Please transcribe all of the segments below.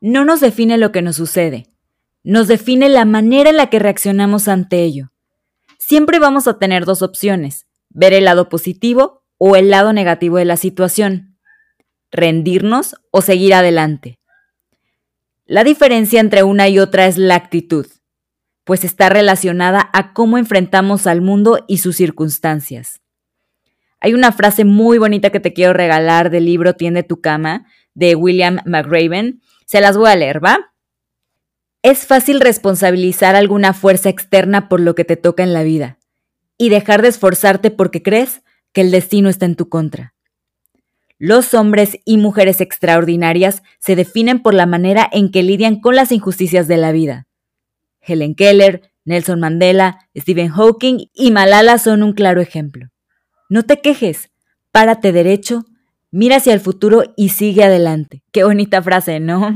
No nos define lo que nos sucede, nos define la manera en la que reaccionamos ante ello. Siempre vamos a tener dos opciones, ver el lado positivo o el lado negativo de la situación, rendirnos o seguir adelante. La diferencia entre una y otra es la actitud, pues está relacionada a cómo enfrentamos al mundo y sus circunstancias. Hay una frase muy bonita que te quiero regalar del libro Tiende tu cama de William McRaven se las voy a leer, ¿va? Es fácil responsabilizar alguna fuerza externa por lo que te toca en la vida y dejar de esforzarte porque crees que el destino está en tu contra. Los hombres y mujeres extraordinarias se definen por la manera en que lidian con las injusticias de la vida. Helen Keller, Nelson Mandela, Stephen Hawking y Malala son un claro ejemplo. No te quejes, párate derecho Mira hacia el futuro y sigue adelante. Qué bonita frase, ¿no?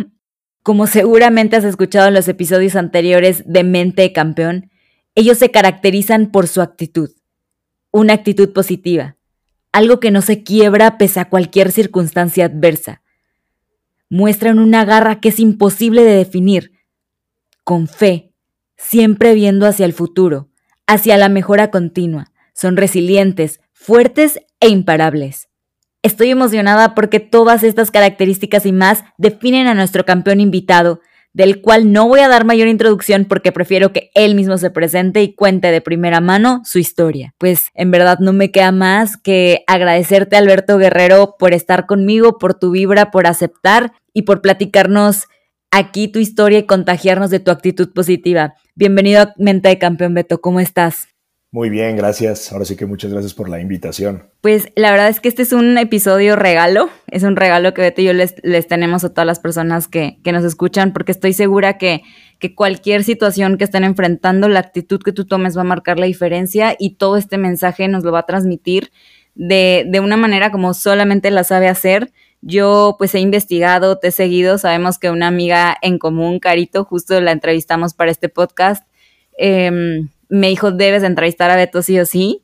Como seguramente has escuchado en los episodios anteriores de Mente Campeón, ellos se caracterizan por su actitud. Una actitud positiva, algo que no se quiebra pese a cualquier circunstancia adversa. Muestran una garra que es imposible de definir. Con fe, siempre viendo hacia el futuro, hacia la mejora continua. Son resilientes, fuertes e imparables. Estoy emocionada porque todas estas características y más definen a nuestro campeón invitado, del cual no voy a dar mayor introducción porque prefiero que él mismo se presente y cuente de primera mano su historia. Pues en verdad no me queda más que agradecerte Alberto Guerrero por estar conmigo, por tu vibra, por aceptar y por platicarnos aquí tu historia y contagiarnos de tu actitud positiva. Bienvenido a Mente de Campeón Beto, ¿cómo estás? Muy bien, gracias. Ahora sí que muchas gracias por la invitación. Pues la verdad es que este es un episodio regalo, es un regalo que Beto y yo les, tenemos a todas las personas que, nos escuchan, porque estoy segura que, que, cualquier situación que estén enfrentando, la actitud que tú tomes va a marcar la diferencia y todo este mensaje nos lo va a transmitir de, de una manera como solamente la sabe hacer. Yo pues he investigado, te he seguido, sabemos que una amiga en común, Carito, justo la entrevistamos para este podcast. Eh, me dijo, debes entrevistar a Beto sí o sí.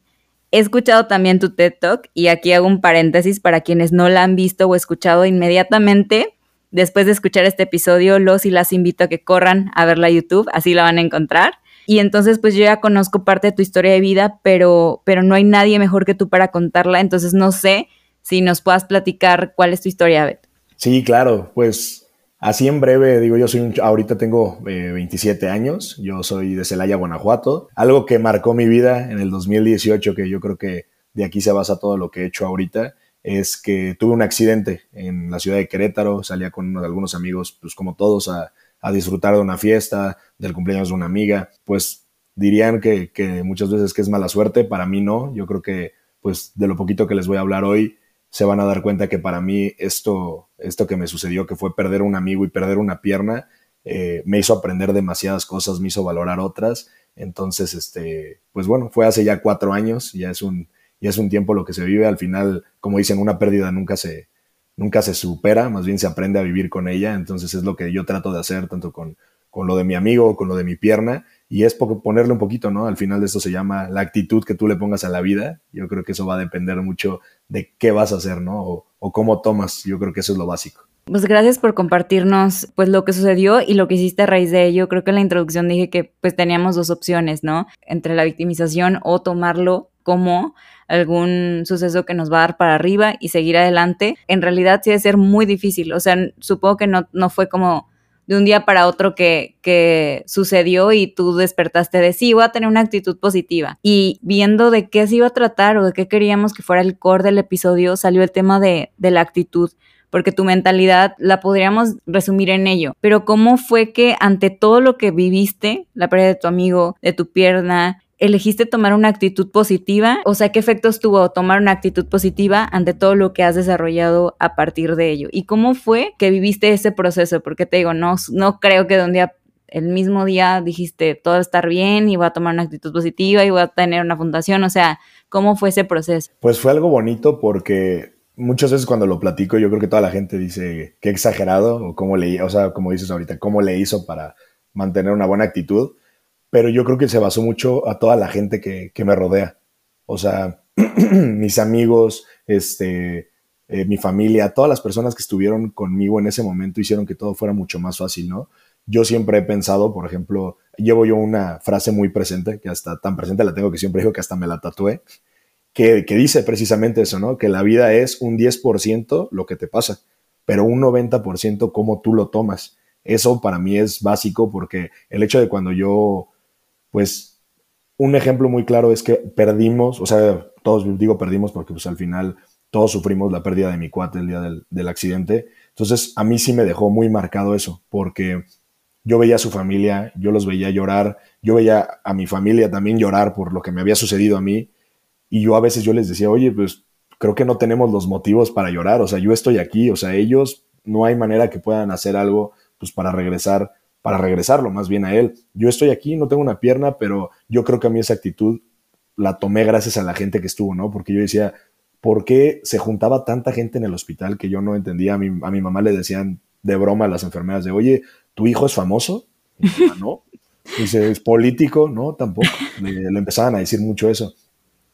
He escuchado también tu TED Talk y aquí hago un paréntesis para quienes no la han visto o escuchado inmediatamente. Después de escuchar este episodio, los y las invito a que corran a verla a YouTube, así la van a encontrar. Y entonces, pues yo ya conozco parte de tu historia de vida, pero, pero no hay nadie mejor que tú para contarla. Entonces, no sé si nos puedas platicar cuál es tu historia, Beto. Sí, claro, pues Así en breve, digo, yo soy un, ahorita tengo 27 eh, años, yo soy de Celaya, Guanajuato. Algo que marcó mi vida en el 2018, que yo creo que de aquí se basa todo lo que he hecho ahorita, es que tuve un accidente en la ciudad de Querétaro, salía con algunos amigos, pues como todos, a, disfrutar de una fiesta, del cumpleaños de una amiga, pues dirían que, que muchas veces que es mala suerte, para mí no, yo creo que pues de lo poquito que les voy a hablar hoy, se van a dar cuenta que para mí esto, esto que me sucedió, que fue perder un amigo y perder una pierna, eh, me hizo aprender demasiadas cosas, me hizo valorar otras. Entonces, este, pues bueno, fue hace ya cuatro años, ya es un, ya es un tiempo lo que se vive. Al final, como dicen, una pérdida nunca se, nunca se supera, más bien se aprende a vivir con ella. Entonces es lo que yo trato de hacer, tanto con, con lo de mi amigo, con lo de mi pierna, y es ponerle un poquito, ¿no? Al final de esto se llama la actitud que tú le pongas a la vida. Yo creo que eso va a depender mucho de qué vas a hacer, ¿no? O, cómo tomas. Yo creo que eso es lo básico. Pues gracias por compartirnos pues lo que sucedió y lo que hiciste a raíz de ello. Creo que en la introducción dije que pues teníamos dos opciones, ¿no? Entre la victimización o tomarlo como algún suceso que nos va a dar para arriba y seguir adelante. En realidad sí debe ser muy difícil. O sea, supongo que no, no fue como de un día para otro que, que sucedió y tú despertaste de sí, voy a tener una actitud positiva. Y viendo de qué se iba a tratar o de qué queríamos que fuera el core del episodio, salió el tema de, de la actitud porque tu mentalidad la podríamos resumir en ello. Pero ¿cómo fue que ante todo lo que viviste, la pérdida de tu amigo, de tu pierna, elegiste tomar una actitud positiva? O sea, ¿qué efectos tuvo tomar una actitud positiva ante todo lo que has desarrollado a partir de ello? ¿Y cómo fue que viviste ese proceso? Porque te digo, no, no creo que de un día el mismo día dijiste todo a estar bien y voy a tomar una actitud positiva y voy a tener una fundación, o sea, ¿cómo fue ese proceso? Pues fue algo bonito porque muchas veces cuando lo platico, yo creo que toda la gente dice qué exagerado, o cómo le, o sea, como dices ahorita, cómo le hizo para mantener una buena actitud. Pero yo creo que se basó mucho a toda la gente que, me rodea. O sea, mis amigos, este, eh, mi familia, todas las personas que estuvieron conmigo en ese momento hicieron que todo fuera mucho más fácil, ¿no? Yo siempre he pensado, por ejemplo, llevo yo una frase muy presente, que hasta tan presente la tengo que siempre digo que hasta me la tatué, que, dice precisamente eso, ¿no? Que la vida es un 10% lo que te pasa, pero un 90% cómo tú lo tomas. Eso para mí es básico porque el hecho de cuando yo, pues, un ejemplo muy claro es que perdimos, o sea, todos digo perdimos porque pues al final todos sufrimos la pérdida de mi cuate el día del, del accidente. Entonces a mí sí me dejó muy marcado eso, porque yo veía a su familia, yo los veía llorar, yo veía a mi familia también llorar por lo que me había sucedido a mí y yo a veces yo les decía, oye, pues creo que no tenemos los motivos para llorar, o sea, yo estoy aquí, o sea, ellos no hay manera que puedan hacer algo pues para regresar, para regresarlo más bien a él. Yo estoy aquí, no tengo una pierna, pero yo creo que a mí esa actitud la tomé gracias a la gente que estuvo, ¿no? Porque yo decía, ¿por qué se juntaba tanta gente en el hospital que yo no entendía? A mi, a mi mamá le decían de broma a las enfermeras de, oye, ¿tu hijo es famoso? no. Dice, ¿es político? No, tampoco. le empezaban a decir mucho eso.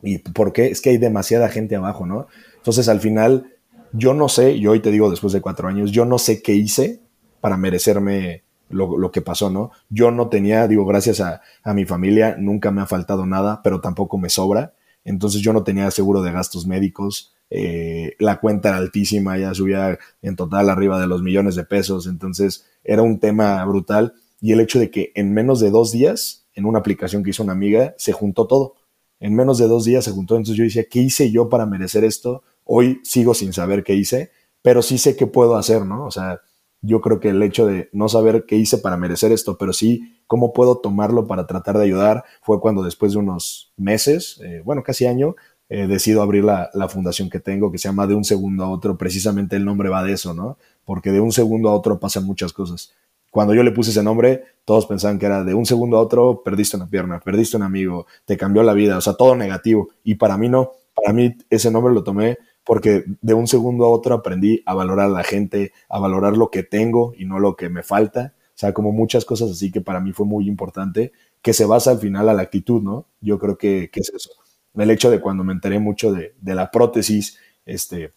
¿Y por qué? Es que hay demasiada gente abajo, ¿no? Entonces al final, yo no sé, y hoy te digo después de cuatro años, yo no sé qué hice para merecerme lo, que pasó, ¿no? Yo no tenía, digo, gracias a, mi familia, nunca me ha faltado nada, pero tampoco me sobra. Entonces yo no tenía seguro de gastos médicos, eh, la cuenta era altísima, ya subía en total arriba de los millones de pesos, entonces era un tema brutal. Y el hecho de que en menos de dos días, en una aplicación que hizo una amiga, se juntó todo en menos de dos días se juntó. Entonces yo decía, ¿qué hice yo para merecer esto? Hoy sigo sin saber qué hice, pero sí sé qué puedo hacer, ¿no? O sea, yo creo que el hecho de no saber qué hice para merecer esto, pero sí cómo puedo tomarlo para tratar de ayudar, fue cuando después de unos meses, eh, bueno, casi año, eh, decido abrir la, la, fundación que tengo, que se llama De un segundo a otro. Precisamente el nombre va de eso, ¿no? Porque de un segundo a otro pasan muchas cosas. Cuando yo le puse ese nombre, todos pensaban que era de un segundo a otro, perdiste una pierna, perdiste un amigo, te cambió la vida, o sea, todo negativo. Y para mí no, para mí ese nombre lo tomé porque de un segundo a otro aprendí a valorar a la gente, a valorar lo que tengo y no lo que me falta. O sea, como muchas cosas así que para mí fue muy importante, que se basa al final a la actitud, ¿no? Yo creo que, es eso. El hecho de cuando me enteré mucho de, de la prótesis, este,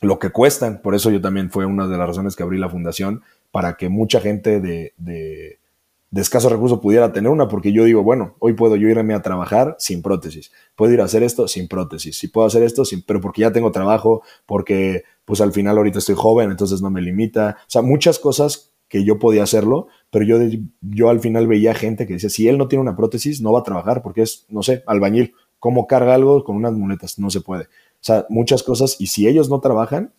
lo que cuestan, por eso yo también fue una de las razones que abrí la fundación, para que mucha gente de, de, de escasos recursos pudiera tener una, porque yo digo, bueno, hoy puedo yo irme a trabajar sin prótesis, puedo ir a hacer esto sin prótesis, si puedo hacer esto, sin, pero porque ya tengo trabajo, porque pues al final ahorita estoy joven, entonces no me limita, o sea, muchas cosas que yo podía hacerlo, pero yo, yo al final veía gente que decía, si él no tiene una prótesis, no va a trabajar porque es, no sé, albañil, ¿cómo carga algo con unas muletas? No se puede. O sea, muchas cosas, y si ellos no trabajan,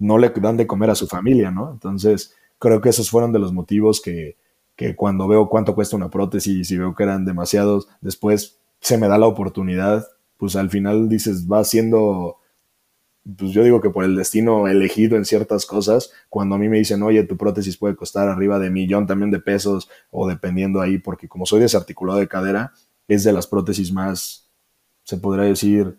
no le dan de comer a su familia, ¿no? Entonces, creo que esos fueron de los motivos que, que cuando veo cuánto cuesta una prótesis y veo que eran demasiados, después se me da la oportunidad, pues al final dices, va siendo, pues yo digo que por el destino elegido en ciertas cosas, cuando a mí me dicen, oye, tu prótesis puede costar arriba de millón también de pesos, o dependiendo ahí, porque como soy desarticulado de cadera, es de las prótesis más, se podría decir,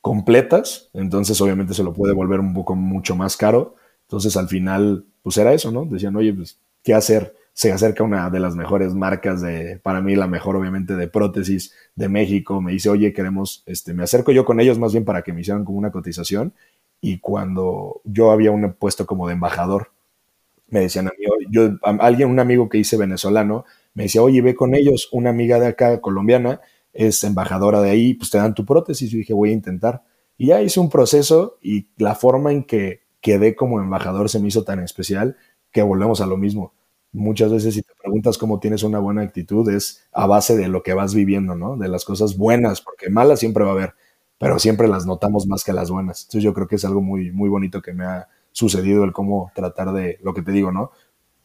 completas, entonces obviamente se lo puede volver un poco mucho más caro, entonces al final pues era eso, ¿no? Decían, oye, pues, ¿qué hacer? Se acerca una de las mejores marcas de, para mí la mejor obviamente de prótesis de México, me dice, oye, queremos, este, me acerco yo con ellos más bien para que me hicieran como una cotización y cuando yo había un puesto como de embajador, me decían a mí, yo, alguien, un amigo que hice venezolano, me decía, oye, ve con ellos, una amiga de acá colombiana es embajadora de ahí, pues te dan tu prótesis. Yo dije, voy a intentar. Y ya hice un proceso y la forma en que quedé como embajador se me hizo tan especial que volvemos a lo mismo. Muchas veces si te preguntas cómo tienes una buena actitud es a base de lo que vas viviendo, ¿no? De las cosas buenas, porque malas siempre va a haber, pero siempre las notamos más que las buenas. Entonces yo creo que es algo muy, muy bonito que me ha sucedido el cómo tratar de, lo que te digo, ¿no?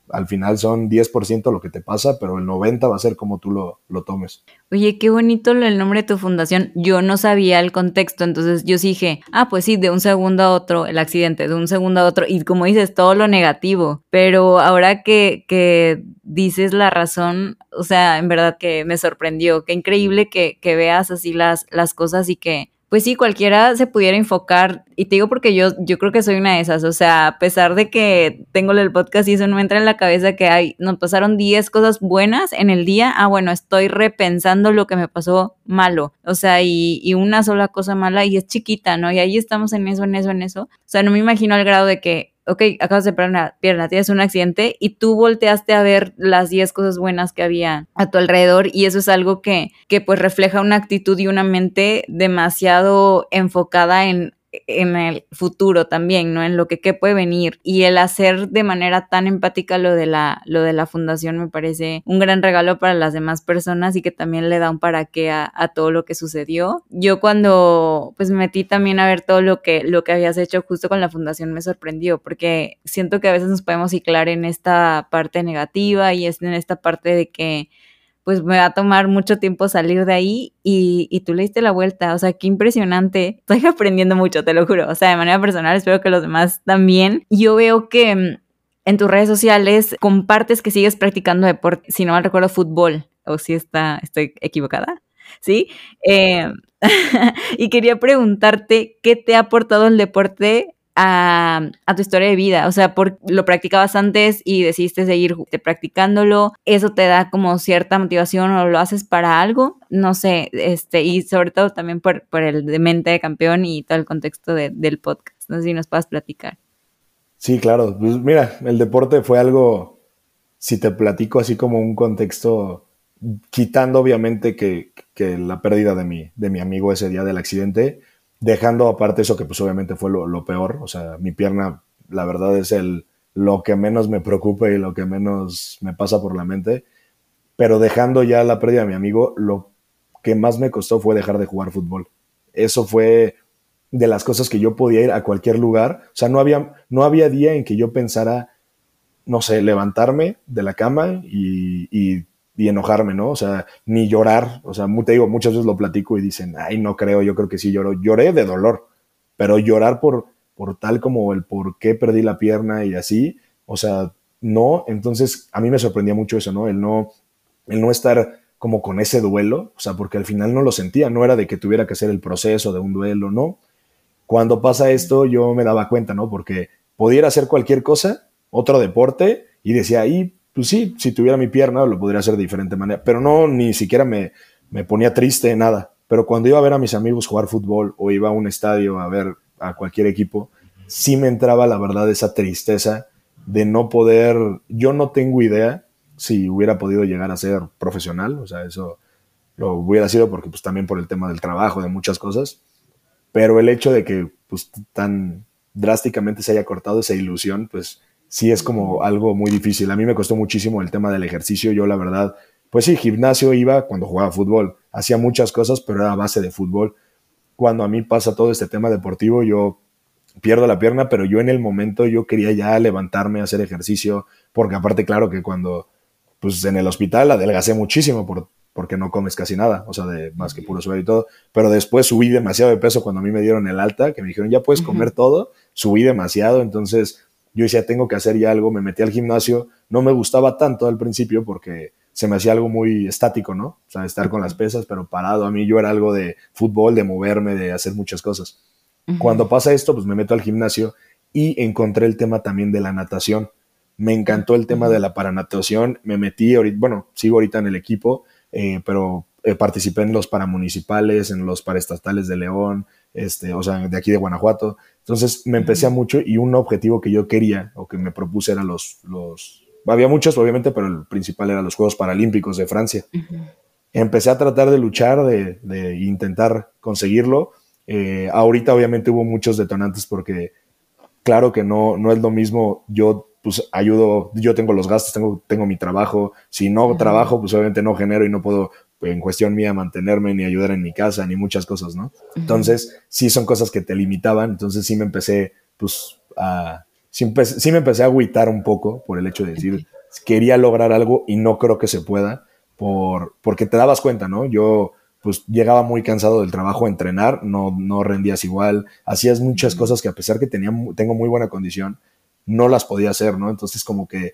Al final son 10% lo que te pasa, pero el 90% va a ser como tú lo, lo, tomes. Oye, qué bonito el nombre de tu fundación. Yo no sabía el contexto, entonces yo dije, ah, pues sí, de un segundo a otro, el accidente, de un segundo a otro, y como dices, todo lo negativo. Pero ahora que, que dices la razón, o sea, en verdad que me sorprendió. Qué increíble que, que veas así las, las cosas y que pues sí, cualquiera se pudiera enfocar, y te digo porque yo, yo creo que soy una de esas, o sea, a pesar de que tengo el podcast y eso no me entra en la cabeza que hay, nos pasaron 10 cosas buenas en el día, ah, bueno, estoy repensando lo que me pasó malo, o sea, y, y una sola cosa mala y es chiquita, ¿no? Y ahí estamos en eso, en eso, en eso. O sea, no me imagino al grado de que ok, acabas de perder una pierna, tienes un accidente y tú volteaste a ver las 10 cosas buenas que había a tu alrededor y eso es algo que, que pues refleja una actitud y una mente demasiado enfocada en en el futuro también, ¿no? En lo que puede venir. Y el hacer de manera tan empática lo de la, lo de la fundación me parece un gran regalo para las demás personas y que también le da un para qué a, todo lo que sucedió. Yo cuando pues me metí también a ver todo lo que, lo que habías hecho justo con la fundación me sorprendió porque siento que a veces nos podemos ciclar en esta parte negativa y en esta parte de que pues me va a tomar mucho tiempo salir de ahí y, y, tú le diste la vuelta. O sea, qué impresionante. Estoy aprendiendo mucho, te lo juro. O sea, de manera personal, espero que los demás también. Yo veo que mm, en tus redes sociales compartes que sigues practicando deporte, si no mal recuerdo, fútbol. O si está, estoy equivocada. ¿Sí? Eh, y quería preguntarte, ¿qué te ha aportado el deporte a, tu historia de vida. O sea, por, lo practicabas antes y decidiste seguir practicándolo. Eso te da como cierta motivación o lo haces para algo. No sé, este, y sobre todo también por, por el de mente de campeón y todo el contexto del podcast. No sé si nos puedas platicar. Sí, claro. Pues mira, el deporte fue algo, si te platico así como un contexto, quitando obviamente que, que la pérdida de mi, de mi amigo ese día del accidente, dejando aparte eso que pues obviamente fue lo, peor, o sea, mi pierna la verdad es el, lo que menos me preocupa y lo que menos me pasa por la mente, pero dejando ya la pérdida de mi amigo, lo que más me costó fue dejar de jugar fútbol. Eso fue de las cosas que yo podía ir a cualquier lugar, o sea, no había, no había día en que yo pensara, no sé, levantarme de la cama y y enojarme, ¿no? O sea, ni llorar. O sea, te digo, muchas veces lo platico y dicen, ay, no creo, yo creo que sí lloro. Lloré de dolor, pero llorar por, por tal como el por qué perdí la pierna y así, o sea, no. Entonces, a mí me sorprendía mucho eso, ¿no? El no, el no estar como con ese duelo, o sea, porque al final no lo sentía, no era de que tuviera que hacer el proceso de un duelo, no. Cuando pasa esto, yo me daba cuenta, ¿no? Porque pudiera hacer cualquier cosa, otro deporte, y decía, ahí pues sí, si tuviera mi pierna lo podría hacer de diferente manera, pero no, ni siquiera me, me ponía triste, nada. Pero cuando iba a ver a mis amigos jugar fútbol o iba a un estadio a ver a cualquier equipo, sí me entraba la verdad esa tristeza de no poder, yo no tengo idea si hubiera podido llegar a ser profesional, o sea, eso lo hubiera sido porque pues también por el tema del trabajo, de muchas cosas, pero el hecho de que pues tan drásticamente se haya cortado esa ilusión, pues sí es como algo muy difícil. A mí me costó muchísimo el tema del ejercicio. Yo, la verdad, pues sí, gimnasio iba cuando jugaba fútbol. Hacía muchas cosas, pero era a base de fútbol. Cuando a mí pasa todo este tema deportivo, yo pierdo la pierna, pero yo en el momento yo quería ya levantarme, hacer ejercicio, porque aparte, claro que cuando, pues en el hospital adelgacé muchísimo por, porque no comes casi nada, o sea, de más que puro suero y todo, pero después subí demasiado de peso cuando a mí me dieron el alta, que me dijeron, ya puedes comer todo, subí demasiado, entonces yo decía, tengo que hacer ya algo, me metí al gimnasio, no me gustaba tanto al principio porque se me hacía algo muy estático, ¿no? O sea, estar con las pesas, pero parado. A mí yo era algo de fútbol, de moverme, de hacer muchas cosas. Cuando pasa esto, pues me meto al gimnasio y encontré el tema también de la natación. Me encantó el tema de la paranatación, me metí, ahorita, bueno, sigo ahorita en el equipo, eh, pero eh, participé en los paramunicipales, en los paraestatales de León, este, o sea, de aquí de Guanajuato. Entonces me empecé a mucho y un objetivo que yo quería o que me propuse era los, los, había muchos obviamente, pero el principal era los Juegos Paralímpicos de Francia. Empecé a tratar de luchar, de, de intentar conseguirlo. Eh, ahorita obviamente hubo muchos detonantes porque claro que no, no es lo mismo yo pues ayudo, yo tengo los gastos, tengo, tengo mi trabajo, si no trabajo, pues obviamente no genero y no puedo en cuestión mía mantenerme ni ayudar en mi casa ni muchas cosas, ¿no? Entonces, sí son cosas que te limitaban, entonces sí me empecé, pues, a, sí, me empecé a agüitar un poco por el hecho de decir, quería lograr algo y no creo que se pueda, por, porque te dabas cuenta, ¿no? Yo, pues, llegaba muy cansado del trabajo a entrenar, no, no rendías igual, hacías muchas cosas que a pesar que tenía, tengo muy buena condición, no las podía hacer, ¿no? Entonces, como que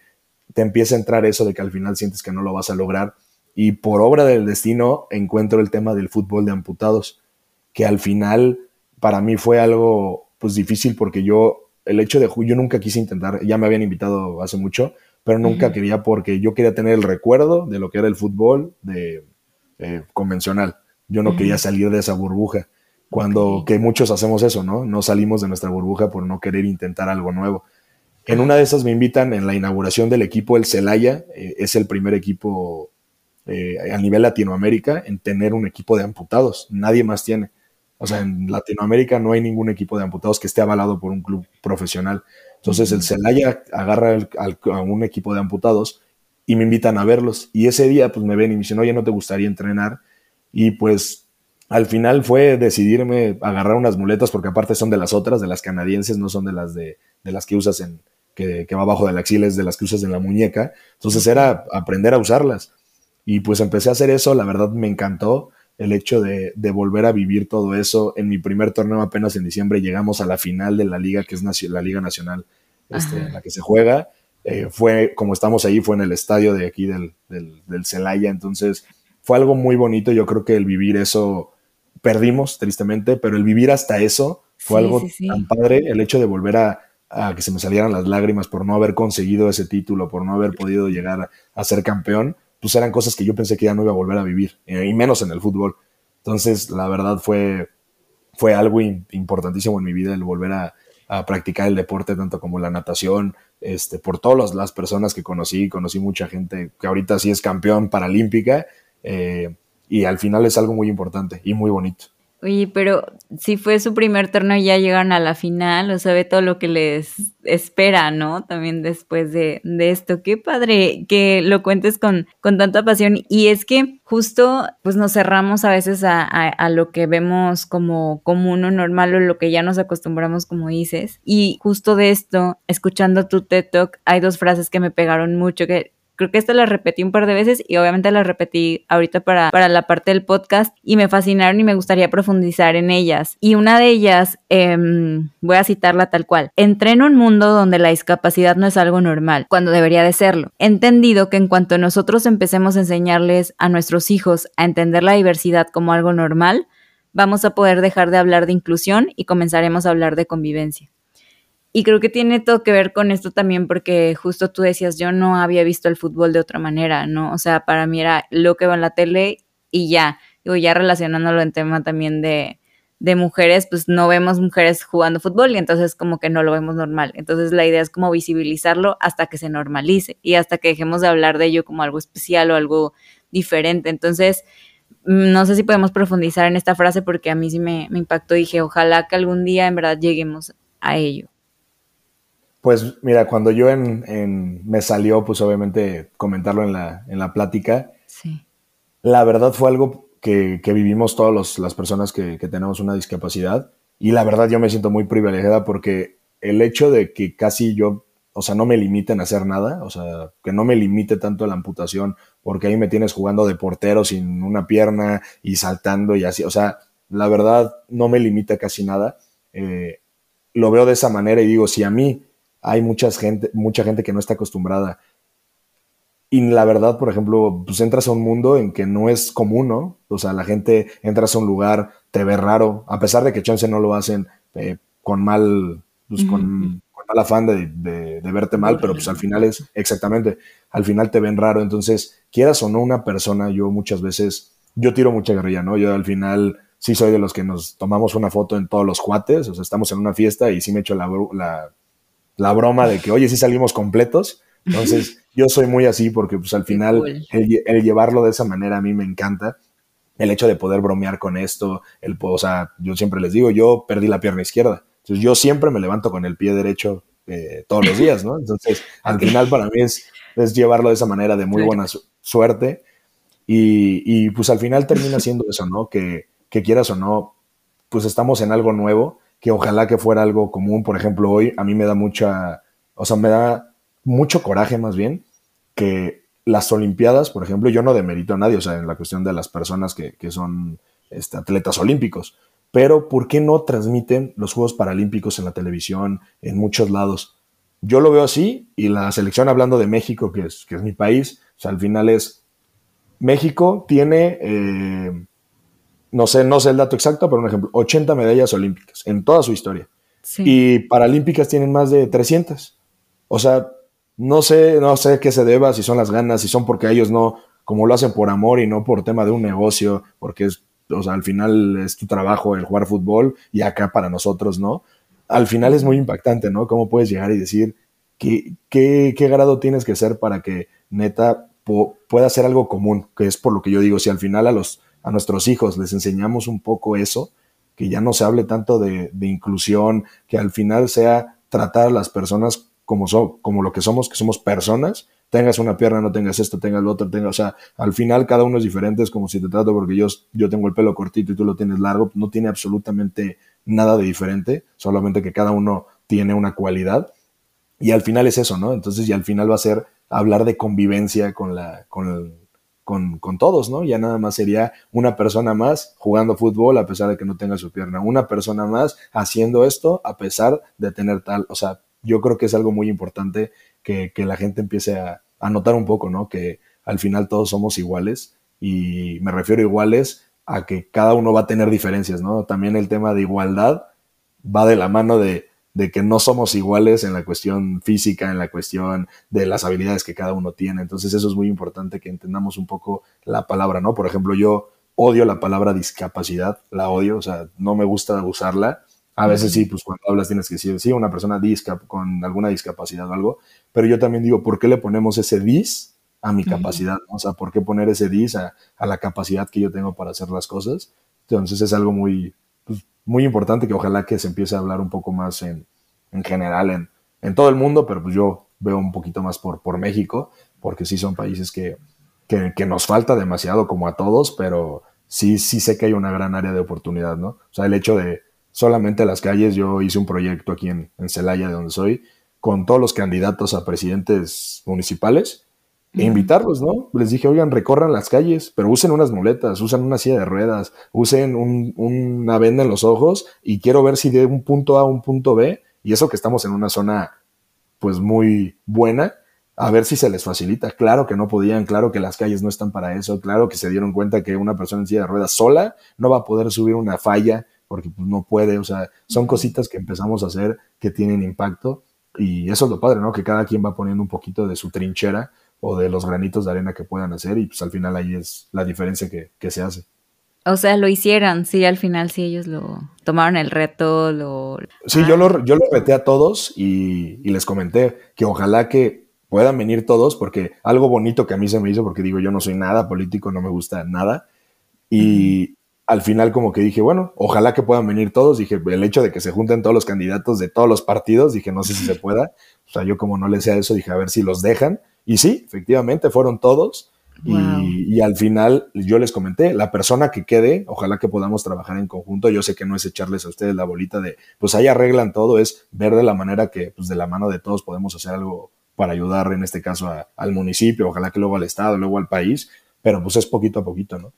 te empieza a entrar eso de que al final sientes que no lo vas a lograr y por obra del destino encuentro el tema del fútbol de amputados, que al final para mí fue algo pues difícil porque yo, el hecho de, yo nunca quise intentar, ya me habían invitado hace mucho, pero nunca quería porque yo quería tener el recuerdo de lo que era el fútbol de eh, convencional. Yo no quería salir de esa burbuja. Cuando que muchos hacemos eso, ¿no? No salimos de nuestra burbuja por no querer intentar algo nuevo. En una de esas me invitan en la inauguración del equipo el Celaya, eh, es el primer equipo eh, a nivel Latinoamérica en tener un equipo de amputados. Nadie más tiene. O sea, en Latinoamérica no hay ningún equipo de amputados que esté avalado por un club profesional. Entonces el Celaya agarra a un equipo de amputados y me invitan a verlos. Y ese día pues me ven y me dicen, oye, ¿no te gustaría entrenar? Y pues al final fue decidirme agarrar unas muletas porque aparte son de las otras, de las canadienses, no son de las de, de las que usas en, que, que va abajo de la axila, es de las que usas en la muñeca. Entonces era aprender a usarlas. Y pues empecé a hacer eso, la verdad me encantó el hecho de, volver a vivir todo eso. En mi primer torneo apenas en diciembre llegamos a la final de la liga, que es la Liga Nacional, este, en la que se juega. Eh, fue, como estamos ahí, fue en el estadio de aquí del, del, Celaya, entonces fue algo muy bonito. Yo creo que el vivir eso perdimos, tristemente, pero el vivir hasta eso fue algo tan padre, el hecho de volver a, a, que se me salieran las lágrimas por no haber conseguido ese título, por no haber podido llegar a ser campeón pues eran cosas que yo pensé que ya no iba a volver a vivir, eh, y menos en el fútbol. Entonces, la verdad fue, fue algo importantísimo en mi vida el volver a, practicar el deporte, tanto como la natación, este, por todas las personas que conocí, conocí mucha gente que ahorita sí es campeón paralímpica, eh, y al final es algo muy importante y muy bonito. Oye, pero si fue su primer torneo y ya llegaron a la final, o sea, todo lo que les espera, ¿no? También después de, esto. Qué padre que lo cuentes con, con tanta pasión. Y es que justo, pues nos cerramos a veces a, a, lo que vemos como común o normal o lo que ya nos acostumbramos, como dices. Y justo de esto, escuchando tu TED Talk, hay dos frases que me pegaron mucho, que Creo que esta la repetí un par de veces y obviamente la repetí ahorita para, para la parte del podcast y me fascinaron y me gustaría profundizar en ellas. Y una de ellas, em, voy a citarla tal cual, entré en un mundo donde la discapacidad no es algo normal, cuando debería de serlo. Entendido que en cuanto nosotros empecemos a enseñarles a nuestros hijos a entender la diversidad como algo normal, vamos a poder dejar de hablar de inclusión y comenzaremos a hablar de convivencia. Y creo que tiene todo que ver con esto también porque justo tú decías, yo no había visto el fútbol de otra manera, ¿no? O sea, para mí era lo que va en la tele y ya. Digo, ya relacionándolo en tema también de, de mujeres, pues no vemos mujeres jugando fútbol y entonces como que no lo vemos normal. Entonces la idea es como visibilizarlo hasta que se normalice y hasta que dejemos de hablar de ello como algo especial o algo diferente. Entonces, mm, no sé si podemos profundizar en esta frase porque a mí sí me, me impactó. Dije, ojalá que algún día en verdad lleguemos a ello. Pues mira, cuando yo en, me salió, pues obviamente comentarlo en la, en la plática, sí. la verdad fue algo que, vivimos todas las personas que, tenemos una discapacidad y la verdad yo me siento muy privilegiada porque el hecho de que casi yo, o sea, no me limiten a hacer nada, o sea, que no me limite tanto la amputación, porque ahí me tienes jugando de portero sin una pierna y saltando y así, o sea, la verdad no me limita casi nada. Eh, lo veo de esa manera y digo, si a mí hay mucha gente, mucha gente que no está acostumbrada. Y la verdad, por ejemplo, pues entras a un mundo en que no es común, ¿no? O sea, la gente entras a un lugar, te ve raro, a pesar de que chance no lo hacen eh, con mal, pues, con, mal afán de, verte mal, pero pues al final es, exactamente, al final te ven raro. Entonces, quieras o no una persona, yo muchas veces, yo tiro mucha guerrilla, ¿no? Yo al final sí soy de los que nos tomamos una foto en todos los cuates, o sea, estamos en una fiesta y sí me echo la, la la broma de que, oye, sí salimos completos. Entonces, yo soy muy así porque pues al final el, llevarlo de esa manera a mí me encanta. El hecho de poder bromear con esto, el, o sea, yo siempre les digo, yo perdí la pierna izquierda. Entonces yo siempre me levanto con el pie derecho eh, todos los días, ¿no? Entonces, al final para mí es, es llevarlo de esa manera de muy buena suerte y, pues al final termina siendo eso, ¿no? Que, que quieras o no, pues estamos en algo nuevo, que ojalá que fuera algo común. Por ejemplo, hoy a mí me da mucha, o sea, me da mucho coraje más bien que las Olimpiadas, por ejemplo, yo no demerito a nadie, o sea, en la cuestión de las personas que, que son este, atletas olímpicos, pero ¿por qué no transmiten los Juegos Paralímpicos en la televisión, en muchos lados? Yo lo veo así y la selección, hablando de México, que es, que es mi país, o sea, al final es, México tiene, eh, no sé, no sé el dato exacto, pero un ejemplo, 80 medallas olímpicas en toda su historia. Y paralímpicas tienen más de 300. O sea, no sé, no sé qué se deba, si son las ganas, si son porque ellos no, como lo hacen por amor y no por tema de un negocio, porque es o sea, al final es tu trabajo el jugar fútbol y acá para nosotros, ¿no? Al final es muy impactante, ¿no? Cómo puedes llegar y decir qué, qué, qué grado tienes que ser para que neta pueda ser algo común, que es por lo que yo digo, si al final a, los, a nuestros hijos les enseñamos un poco eso, que ya no se hable tanto de, inclusión, que al final sea tratar a las personas como, son, como lo que somos, que somos personas, tengas una pierna, no tengas esto, tengas lo otro, tengas, o sea, al final cada uno es diferente, es como si te trato porque yo, yo tengo el pelo cortito y tú lo tienes largo, no tiene absolutamente nada de diferente, solamente que cada uno tiene una cualidad y al final es eso, ¿no? Entonces, y al final va a ser hablar de convivencia con la, con, con, con, todos, ¿no? Ya nada más sería una persona más jugando fútbol a pesar de que no tenga su pierna, una persona más haciendo esto a pesar de tener tal, o sea, yo creo que es algo muy importante que, que la gente empiece a, a notar un poco, ¿no? Que al final todos somos iguales y me refiero iguales a que cada uno va a tener diferencias, ¿no? También el tema de igualdad va de la mano de, de que no somos iguales en la cuestión física, en la cuestión de las habilidades que cada uno tiene. Entonces eso es muy importante que entendamos un poco la palabra, ¿no? Por ejemplo, yo odio la palabra discapacidad, la odio, o sea, no me gusta usarla a veces sí, pues cuando hablas tienes que decir, sí, una persona disca, con alguna discapacidad o algo, pero yo también digo, ¿por qué le ponemos ese dis a mi capacidad? O sea, ¿por qué poner ese dis a, la capacidad que yo tengo para hacer las cosas? Entonces es algo muy, pues, muy importante que ojalá que se empiece a hablar un poco más en, en general, en, en, todo el mundo, pero pues yo veo un poquito más por, por México, porque sí son países que, que, nos falta demasiado como a todos, pero sí, sí sé que hay una gran área de oportunidad, ¿no? O sea, el hecho de solamente las calles. Yo hice un proyecto aquí en, en Celaya, de donde soy, con todos los candidatos a presidentes municipales e invitarlos, ¿no? Les dije, oigan, recorran las calles, pero usen unas muletas, usen una silla de ruedas, usen una venda en los ojos y quiero ver si de un punto A a un punto B, y eso que estamos en una zona pues muy buena, a ver si se les facilita. Claro que no podían, claro que las calles no están para eso, claro que se dieron cuenta que una persona en silla de ruedas sola no va a poder subir una falla porque pues, no puede, o sea, son cositas que empezamos a hacer que tienen impacto y eso es lo padre, ¿no? Que cada quien va poniendo un poquito de su trinchera o de los granitos de arena que puedan hacer y pues al final ahí es la diferencia que, se hace. O sea, lo hicieron, sí, al final sí ellos lo tomaron el reto, lo... Sí, yo, lo, yo lo reté a todos y, les comenté que ojalá que puedan venir todos, porque algo bonito que a mí se me hizo, porque digo, yo no soy nada político, no me gusta nada, y, al final como que dije, bueno, ojalá que puedan venir todos. Dije, el hecho de que se junten todos los candidatos de todos los partidos, dije, no sé si se pueda. O sea, yo como no le sea eso, dije, a ver si los dejan. Y sí, efectivamente, fueron todos. Y, al final yo les comenté, la persona que quede, ojalá que podamos trabajar en conjunto. Yo sé que no es echarles a ustedes la bolita de, pues ahí arreglan todo, es ver de la manera que, pues de la mano de todos podemos hacer algo para ayudar, en este caso, al municipio, ojalá que luego al Estado, luego al país, pero pues es poquito a poquito, ¿no?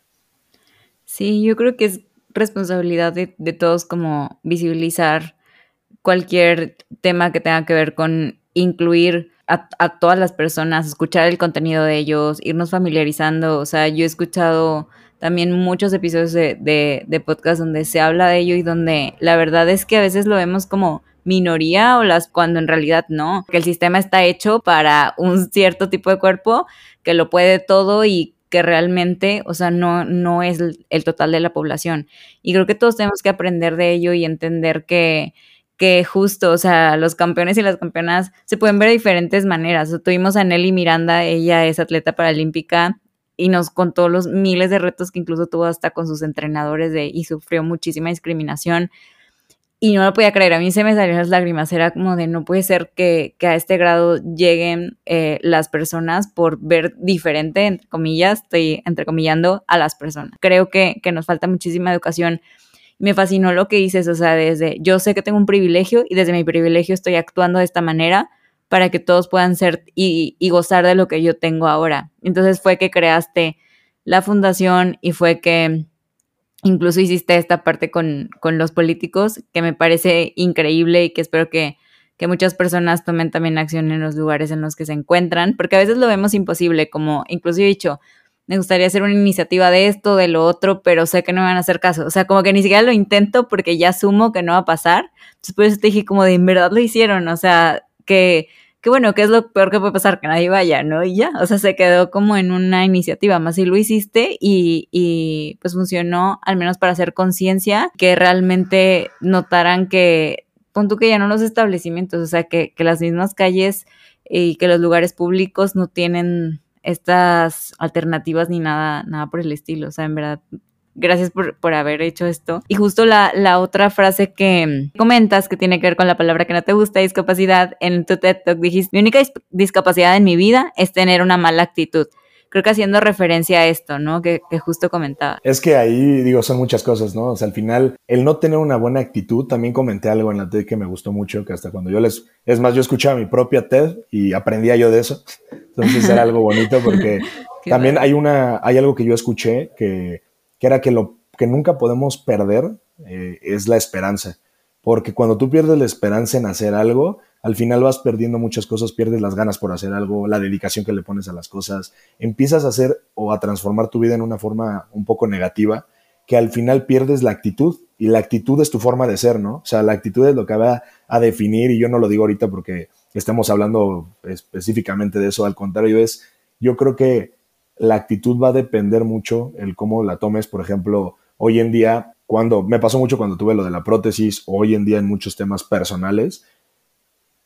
Sí, yo creo que es responsabilidad de, todos como visibilizar cualquier tema que tenga que ver con incluir a, todas las personas, escuchar el contenido de ellos, irnos familiarizando. O sea, yo he escuchado también muchos episodios de, de, podcast donde se habla de ello y donde la verdad es que a veces lo vemos como minoría o las cuando en realidad no, que el sistema está hecho para un cierto tipo de cuerpo que lo puede todo y que realmente, o sea, no, no es el total de la población. Y creo que todos tenemos que aprender de ello y entender que, que justo, o sea, los campeones y las campeonas se pueden ver de diferentes maneras. tuvimos a Nelly Miranda, ella es atleta paralímpica y nos contó los miles de retos que incluso tuvo hasta con sus entrenadores de, y sufrió muchísima discriminación. y no lo podía creer, a mí se me salían las lágrimas, era como de no puede ser que, a este grado lleguen eh, las personas por ver diferente, entre comillas, estoy entrecomillando a las personas. Creo que nos falta muchísima educación. Me fascinó lo que dices, o sea, desde yo sé que tengo un privilegio y desde mi privilegio estoy actuando de esta manera para que todos puedan ser y, y gozar de lo que yo tengo ahora. Entonces fue que creaste la fundación y fue que Incluso hiciste esta parte con, los políticos que me parece increíble y que espero que, que muchas personas tomen también acción en los lugares en los que se encuentran, porque a veces lo vemos imposible, como incluso he dicho, me gustaría hacer una iniciativa de esto, de lo otro, pero sé que no me van a hacer caso. O sea, como que ni siquiera lo intento porque ya asumo que no va a pasar. Entonces, por eso te dije como de, en verdad lo hicieron. O sea, que que bueno, ¿qué es lo peor que puede pasar? Que nadie vaya, ¿no? Y ya, o sea, se quedó como en una iniciativa, más si lo hiciste y, y pues funcionó al menos para hacer conciencia, que realmente notaran que, pon tú que ya no los establecimientos, o sea, que, que las mismas calles y que los lugares públicos no tienen estas alternativas ni nada, nada por el estilo, o sea, en verdad gracias por, por, haber hecho esto. Y justo la, la, otra frase que comentas que tiene que ver con la palabra que no te gusta, discapacidad, en tu TED Talk dijiste, mi única discapacidad en mi vida es tener una mala actitud. Creo que haciendo referencia a esto, ¿no? Que, que, justo comentaba. Es que ahí, digo, son muchas cosas, ¿no? O sea, al final, el no tener una buena actitud, también comenté algo en la TED que me gustó mucho, que hasta cuando yo les... Es más, yo escuchaba mi propia TED y aprendía yo de eso. Entonces era algo bonito porque también hay una... Hay algo que yo escuché que que era que lo que nunca podemos perder eh, es la esperanza. Porque cuando tú pierdes la esperanza en hacer algo, al final vas perdiendo muchas cosas, pierdes las ganas por hacer algo, la dedicación que le pones a las cosas, empiezas a hacer o a transformar tu vida en una forma un poco negativa, que al final pierdes la actitud y la actitud es tu forma de ser, ¿no? O sea, la actitud es lo que va a definir y yo no lo digo ahorita porque estemos hablando específicamente de eso, al contrario es, yo creo que la actitud va a depender mucho el cómo la tomes. Por ejemplo, hoy en día, cuando me pasó mucho cuando tuve lo de la prótesis, hoy en día en muchos temas personales,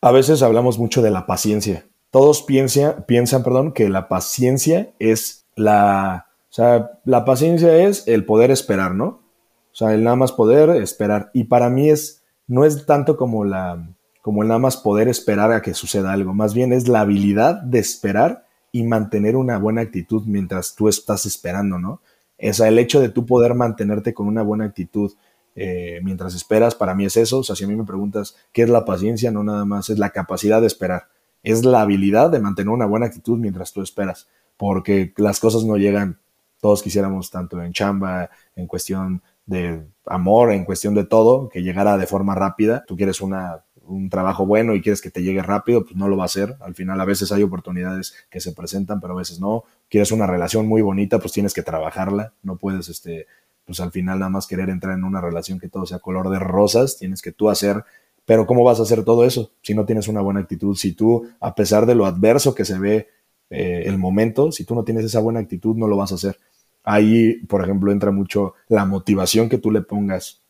a veces hablamos mucho de la paciencia. Todos piensa, piensan perdón, que la paciencia es la... O sea, la paciencia es el poder esperar, ¿no? O sea, el nada más poder esperar. Y para mí es, no es tanto como la, como el nada más poder esperar a que suceda algo. Más bien es la habilidad de esperar y mantener una buena actitud mientras tú estás esperando, ¿no? O sea, el hecho de tú poder mantenerte con una buena actitud eh, mientras esperas, para mí es eso. O sea, si a mí me preguntas qué es la paciencia, no nada más es la capacidad de esperar. Es la habilidad de mantener una buena actitud mientras tú esperas. Porque las cosas no llegan, todos quisiéramos tanto en chamba, en cuestión de amor, en cuestión de todo, que llegara de forma rápida. Tú quieres una un trabajo bueno y quieres que te llegue rápido, pues no lo va a hacer. Al final a veces hay oportunidades que se presentan, pero a veces no. Quieres una relación muy bonita, pues tienes que trabajarla. No puedes, este, pues al final nada más querer entrar en una relación que todo sea color de rosas. Tienes que tú hacer. Pero ¿cómo vas a hacer todo eso si no tienes una buena actitud? Si tú, a pesar de lo adverso que se ve eh, el momento, si tú no tienes esa buena actitud, no lo vas a hacer. Ahí, por ejemplo, entra mucho la motivación que tú le pongas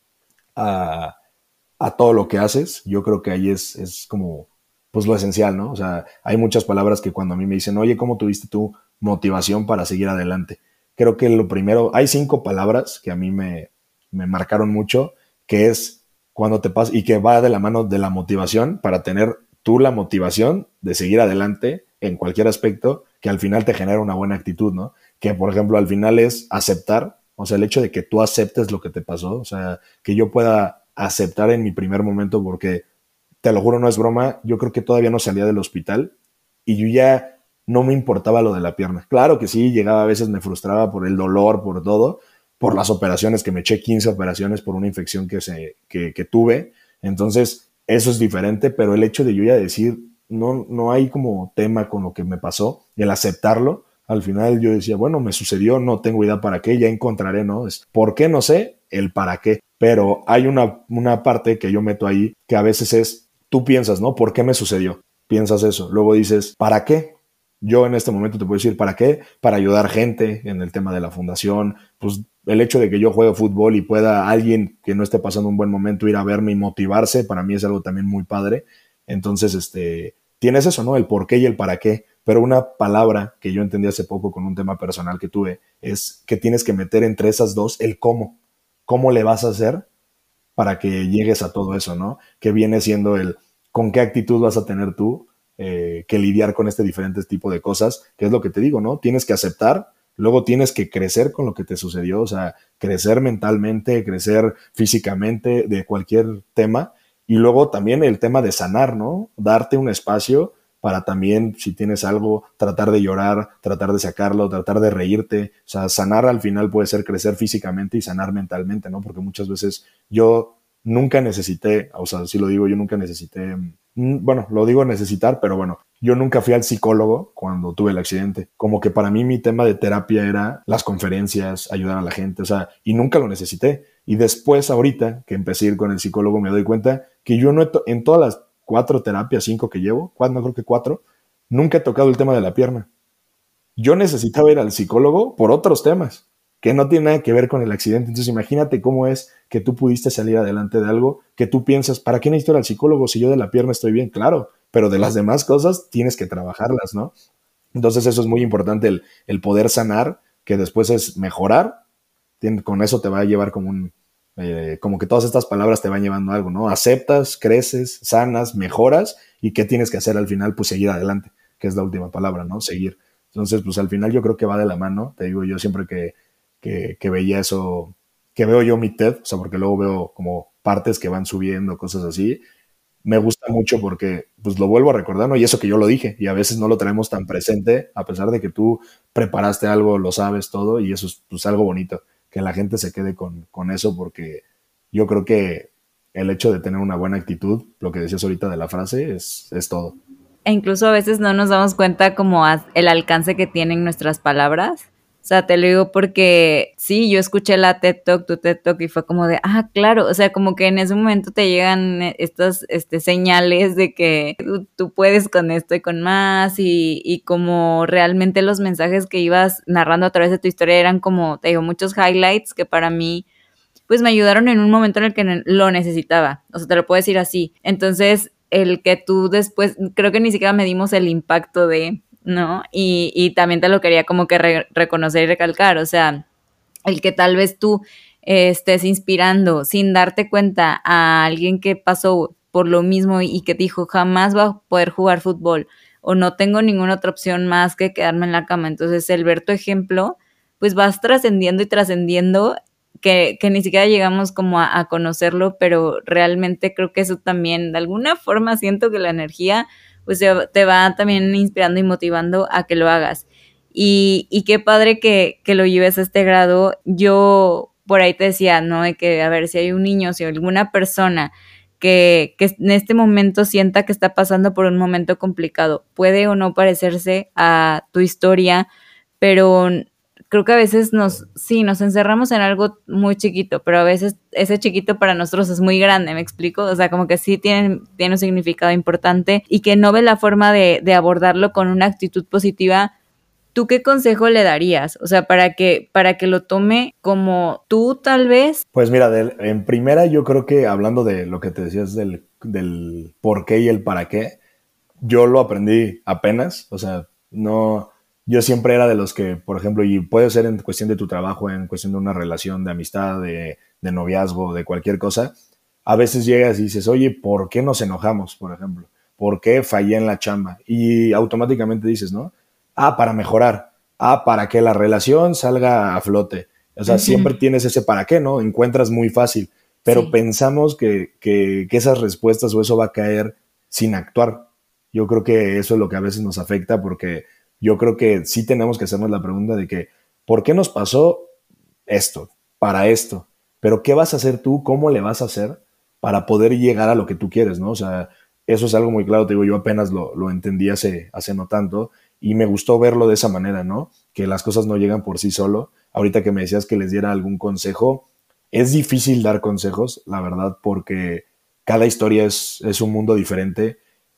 a, a todo lo que haces, yo creo que ahí es, es como, pues lo esencial, ¿no? O sea, hay muchas palabras que cuando a mí me dicen, oye, ¿cómo tuviste tu motivación para seguir adelante? Creo que lo primero, hay cinco palabras que a mí me, me marcaron mucho, que es cuando te pasa, y que va de la mano de la motivación para tener tú la motivación de seguir adelante en cualquier aspecto que al final te genera una buena actitud, ¿no? Que por ejemplo al final es aceptar, o sea, el hecho de que tú aceptes lo que te pasó, o sea, que yo pueda aceptar en mi primer momento porque, te lo juro, no es broma, yo creo que todavía no salía del hospital y yo ya no me importaba lo de la pierna. Claro que sí, llegaba a veces, me frustraba por el dolor, por todo, por las operaciones, que me eché 15 operaciones por una infección que, se, que, que tuve. Entonces, eso es diferente, pero el hecho de yo ya decir, no, no hay como tema con lo que me pasó, y el aceptarlo, al final yo decía, bueno, me sucedió, no tengo idea para qué, ya encontraré, ¿no? Es, ¿Por qué? No sé, el para qué. Pero hay una, una parte que yo meto ahí que a veces es, tú piensas, ¿no? ¿Por qué me sucedió? Piensas eso. Luego dices, ¿para qué? Yo en este momento te puedo decir, ¿para qué? Para ayudar gente en el tema de la fundación. Pues el hecho de que yo juegue fútbol y pueda alguien que no esté pasando un buen momento ir a verme y motivarse, para mí es algo también muy padre. Entonces, este, tienes eso, ¿no? El por qué y el para qué. Pero una palabra que yo entendí hace poco con un tema personal que tuve es que tienes que meter entre esas dos el cómo. ¿Cómo le vas a hacer para que llegues a todo eso, ¿no? Que viene siendo el con qué actitud vas a tener tú eh, que lidiar con este diferente tipo de cosas, que es lo que te digo, ¿no? Tienes que aceptar, luego tienes que crecer con lo que te sucedió, o sea, crecer mentalmente, crecer físicamente de cualquier tema, y luego también el tema de sanar, ¿no? Darte un espacio para también, si tienes algo, tratar de llorar, tratar de sacarlo, tratar de reírte. O sea, sanar al final puede ser crecer físicamente y sanar mentalmente, ¿no? Porque muchas veces yo nunca necesité, o sea, si lo digo, yo nunca necesité, mm, bueno, lo digo necesitar, pero bueno, yo nunca fui al psicólogo cuando tuve el accidente. Como que para mí mi tema de terapia era las conferencias, ayudar a la gente, o sea, y nunca lo necesité. Y después, ahorita que empecé a ir con el psicólogo, me doy cuenta que yo no en todas las cuatro terapias, cinco que llevo, cuatro, creo que cuatro, nunca he tocado el tema de la pierna. Yo necesitaba ir al psicólogo por otros temas que no tienen nada que ver con el accidente. Entonces imagínate cómo es que tú pudiste salir adelante de algo que tú piensas, ¿para qué necesito ir al psicólogo si yo de la pierna estoy bien? Claro, pero de las demás cosas tienes que trabajarlas, ¿no? Entonces eso es muy importante, el, el poder sanar, que después es mejorar, con eso te va a llevar como un, eh, como que todas estas palabras te van llevando a algo, ¿no? Aceptas, creces, sanas, mejoras y qué tienes que hacer al final, pues seguir adelante, que es la última palabra, ¿no? Seguir. Entonces, pues al final yo creo que va de la mano, te digo yo siempre que, que, veía eso, que veo yo mi TED, o sea, porque luego veo como partes que van subiendo, cosas así, me gusta mucho porque pues lo vuelvo a recordar, ¿no? Y eso que yo lo dije, y a veces no lo traemos tan presente, a pesar de que tú preparaste algo, lo sabes todo, y eso es pues, algo bonito que la gente se quede con, eso, porque yo creo que el hecho de tener una buena actitud, lo que decías ahorita de la frase, es, es todo. E incluso a veces no nos damos cuenta como el alcance que tienen nuestras palabras. O sea, te lo digo porque sí, yo escuché la TED Talk, tu TED Talk, y fue como de, ah, claro, o sea, como que en ese momento te llegan estas este, señales de que tú, puedes con esto y con más, y, y, como realmente los mensajes que ibas narrando a través de tu historia eran como, te digo, muchos highlights que para mí, pues me ayudaron en un momento en el que lo necesitaba, o sea, te lo puedo decir así. Entonces, el que tú después, creo que ni siquiera medimos el impacto de ¿no? Y, y también te lo quería como que reconocer y recalcar, o sea, el que tal vez tú estés inspirando sin darte cuenta a alguien que pasó por lo mismo y que dijo jamás va a poder jugar fútbol o no tengo ninguna otra opción más que quedarme en la cama. Entonces el ver tu ejemplo, pues vas trascendiendo y trascendiendo que, que, ni siquiera llegamos como a, conocerlo, pero realmente creo que eso también, de alguna forma siento que la energía pues te va también inspirando y motivando a que lo hagas. Y, y qué padre que, que, lo lleves a este grado. Yo por ahí te decía, ¿no? De que, a ver, si hay un niño, si alguna persona que, que en este momento sienta que está pasando por un momento complicado, puede o no parecerse a tu historia, pero creo que a veces nos, sí, nos encerramos en algo muy chiquito, pero a veces ese chiquito para nosotros es muy grande, ¿me explico? O sea, como que sí tiene, tiene un significado importante y que no ve la forma de, de abordarlo con una actitud positiva. ¿Tú qué consejo le darías? O sea, para que, para que lo tome como tú tal vez. Pues mira, en primera yo creo que hablando de lo que te decías del, del por qué y el para qué, yo lo aprendí apenas, o sea, no, yo siempre era de los que, por ejemplo, y puede ser en cuestión de tu trabajo, en cuestión de una relación de amistad, de, noviazgo, de cualquier cosa, a veces llegas y dices, oye, ¿por qué nos enojamos, por ejemplo? ¿Por qué fallé en la chamba? Y automáticamente dices, ¿no? Ah, para mejorar. Ah, para que la relación salga a flote. O sea, siempre tienes ese para qué, ¿no? Encuentras muy fácil. Pero pensamos que, que, que esas respuestas o eso va a caer sin actuar. Yo creo que eso es lo que a veces nos afecta porque yo creo que sí tenemos que hacernos la pregunta de que, ¿por qué nos pasó esto? Para esto. Pero ¿qué vas a hacer tú? ¿Cómo le vas a hacer para poder llegar a lo que tú quieres? ¿no? O sea, eso es algo muy claro, te digo, yo apenas lo, lo entendí hace, hace no tanto y me gustó verlo de esa manera, ¿no? Que las cosas no llegan por sí solo. Ahorita que me decías que les diera algún consejo, es difícil dar consejos, la verdad, porque cada historia es, es un mundo diferente.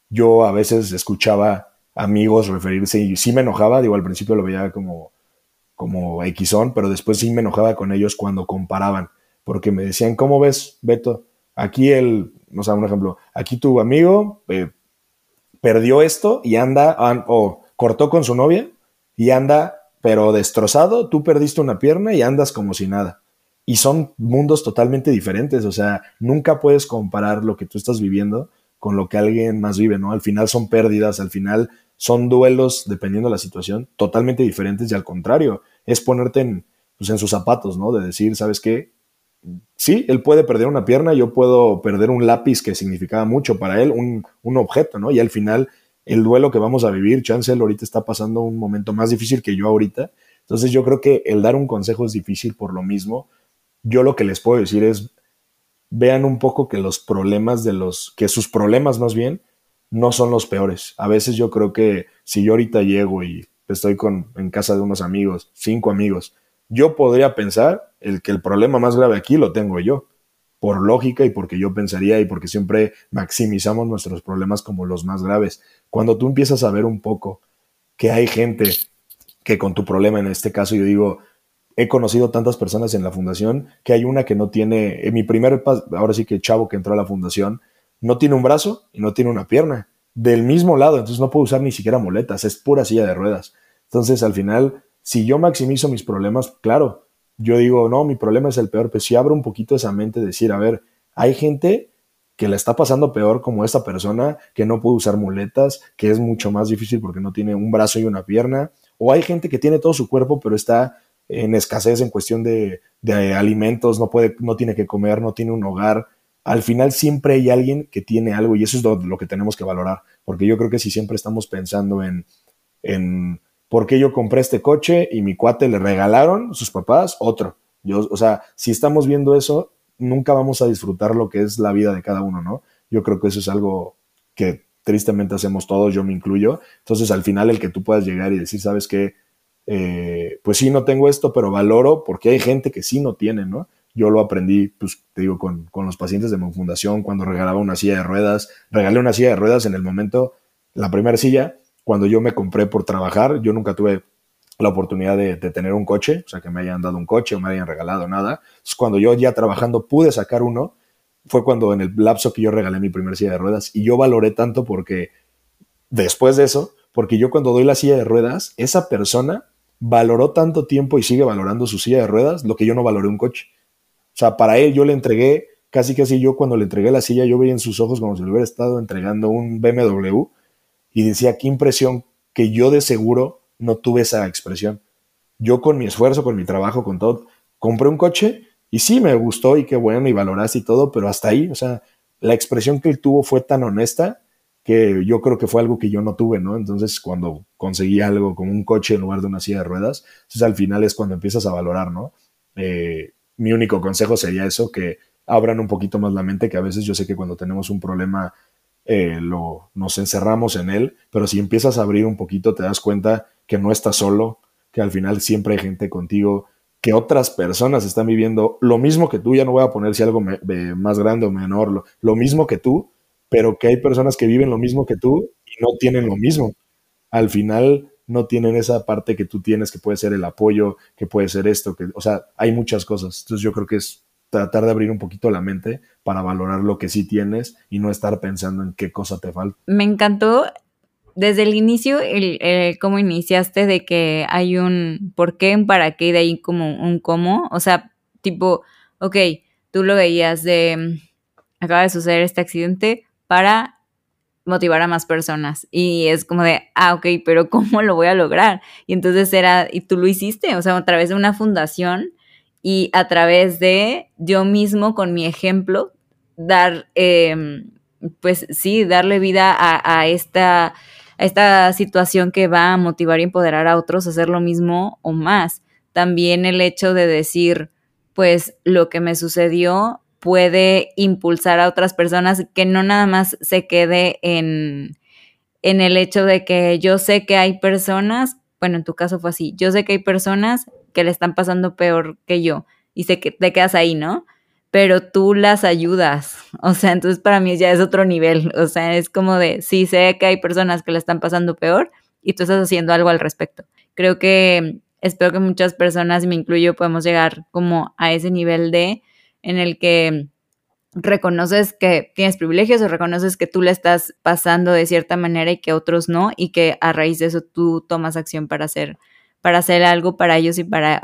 Yo a veces escuchaba amigos referirse y sí me enojaba, digo, al principio lo veía como, como Xon, pero después sí me enojaba con ellos cuando comparaban, porque me decían, ¿cómo ves, Beto? Aquí el, no sé, un ejemplo, aquí tu amigo eh, perdió esto y anda, o cortó con su novia y anda, pero destrozado, tú perdiste una pierna y andas como si nada. y son mundos totalmente diferentes, o sea, nunca puedes comparar lo que tú estás viviendo con lo que alguien más vive, ¿no? Al final son pérdidas, al final son duelos, dependiendo de la situación, totalmente diferentes y al contrario, es ponerte en, pues, sus zapatos, ¿no? De decir, ¿sabes qué? Sí, él puede perder una pierna, yo puedo perder un lápiz que significaba mucho para él, un, un objeto, ¿no? Y al final, el duelo que vamos a vivir, Chancel ahorita está pasando un momento más difícil que yo ahorita, entonces yo creo que el dar un consejo es difícil por lo mismo. Yo lo que les puedo decir es, vean un poco que los problemas de los, que sus problemas más bien, no son los peores. A veces yo creo que si yo ahorita llego y estoy con, en casa de unos amigos, cinco amigos, yo podría pensar el que el problema más grave aquí lo tengo yo, por lógica y porque yo pensaría y porque siempre maximizamos nuestros problemas como los más graves. Cuando tú empiezas a ver un poco que hay gente que con tu problema, en este caso yo digo, he conocido tantas personas en la fundación que hay una que no tiene, en mi primer, ahora sí que chavo que entró a la fundación, no tiene un brazo y no tiene una pierna del mismo lado, entonces no puedo usar ni siquiera muletas, es pura silla de ruedas. Entonces al final, si yo maximizo mis problemas, claro, yo digo, no, mi problema es el peor, pero si abro un poquito esa mente, decir, a ver, hay gente que la está pasando peor como esta persona, que no puede usar muletas, que es mucho más difícil porque no tiene un brazo y una pierna, o hay gente que tiene todo su cuerpo, pero está en escasez en cuestión de, de alimentos, no, puede, no tiene que comer, no tiene un hogar, al final siempre hay alguien que tiene algo y eso es lo, que tenemos que valorar, porque yo creo que si siempre estamos pensando en, en por qué yo compré este coche y mi cuate le regalaron sus papás otro. Yo, o sea, si estamos viendo eso, nunca vamos a disfrutar lo que es la vida de cada uno, ¿no? Yo creo que eso es algo que tristemente hacemos todos, yo me incluyo. Entonces, al final, el que tú puedas llegar y decir, ¿sabes qué? Eh, pues sí, no tengo esto, pero valoro porque hay gente que sí no tiene, ¿no? Yo lo aprendí, pues te digo, con, los pacientes de mi fundación, cuando regalaba una silla de ruedas. Regalé una silla de ruedas en el momento, la primera silla, cuando yo me compré por trabajar, yo nunca tuve la oportunidad de, tener un coche, o sea, que me hayan dado un coche o me hayan regalado nada. Entonces, cuando yo ya trabajando pude sacar uno, fue cuando en el lapso que yo regalé mi primera silla de ruedas y yo valoré tanto porque después de eso, porque yo cuando doy la silla de ruedas, esa persona valoró tanto tiempo y sigue valorando su silla de ruedas lo que yo no valoré un coche. O sea, para él yo le entregué, casi casi yo cuando le entregué la silla, yo veía en sus ojos como si le hubiera estado entregando un BMW y decía, qué impresión que yo de seguro no tuve esa expresión. Yo con mi esfuerzo, con mi trabajo, con todo, compré un coche y sí me gustó y qué bueno y valoraste y todo, pero hasta ahí, o sea, la expresión que él tuvo fue tan honesta que yo creo que fue algo que yo no tuve, ¿no? Entonces, cuando conseguí algo como un coche en lugar de una silla de ruedas, entonces al final es cuando empiezas a valorar, ¿no? Eh, mi único consejo sería eso, que abran un poquito más la mente, que a veces yo sé que cuando tenemos un problema eh, lo, nos encerramos en él, pero si empiezas a abrir un poquito te das cuenta que no estás solo, que al final siempre hay gente contigo, que otras personas están viviendo lo mismo que tú, ya no voy a poner si algo más grande o menor, lo, mismo que tú, pero que hay personas que viven lo mismo que tú y no tienen lo mismo. Al final no tienen esa parte que tú tienes, que puede ser el apoyo, que puede ser esto, que, o sea, hay muchas cosas. Entonces yo creo que es tratar de abrir un poquito la mente para valorar lo que sí tienes y no estar pensando en qué cosa te falta. Me encantó desde el inicio, el, cómo iniciaste de que hay un por qué, un para qué, y de ahí como un cómo. O sea, tipo, ok, tú lo veías de, acaba de suceder este accidente para motivar a más personas. Y es como de, ah, ok, pero ¿cómo lo voy a lograr? Y entonces era, y tú lo hiciste, o sea, a través de una fundación y a través de yo mismo con mi ejemplo, dar, em, pues sí, darle vida a, esta, a esta situación que va a motivar y empoderar a otros a hacer lo mismo o más. También el hecho de decir, pues lo que me sucedió puede impulsar a otras personas que no nada más se quede en, en el hecho de que yo sé que hay personas, bueno, en tu caso fue así, yo sé que hay personas que le están pasando peor que yo y sé que te quedas ahí, ¿no? Pero tú las ayudas, o sea, entonces para mí ya es otro nivel, o sea, es como de, sí, sé que hay personas que le están pasando peor y tú estás haciendo algo al respecto. Creo que espero que muchas personas, y me incluyo, podemos llegar como a ese nivel de en el que reconoces que tienes privilegios o reconoces que tú le estás pasando de cierta manera y que otros no y que a raíz de eso tú tomas acción para hacer para hacer algo para ellos y para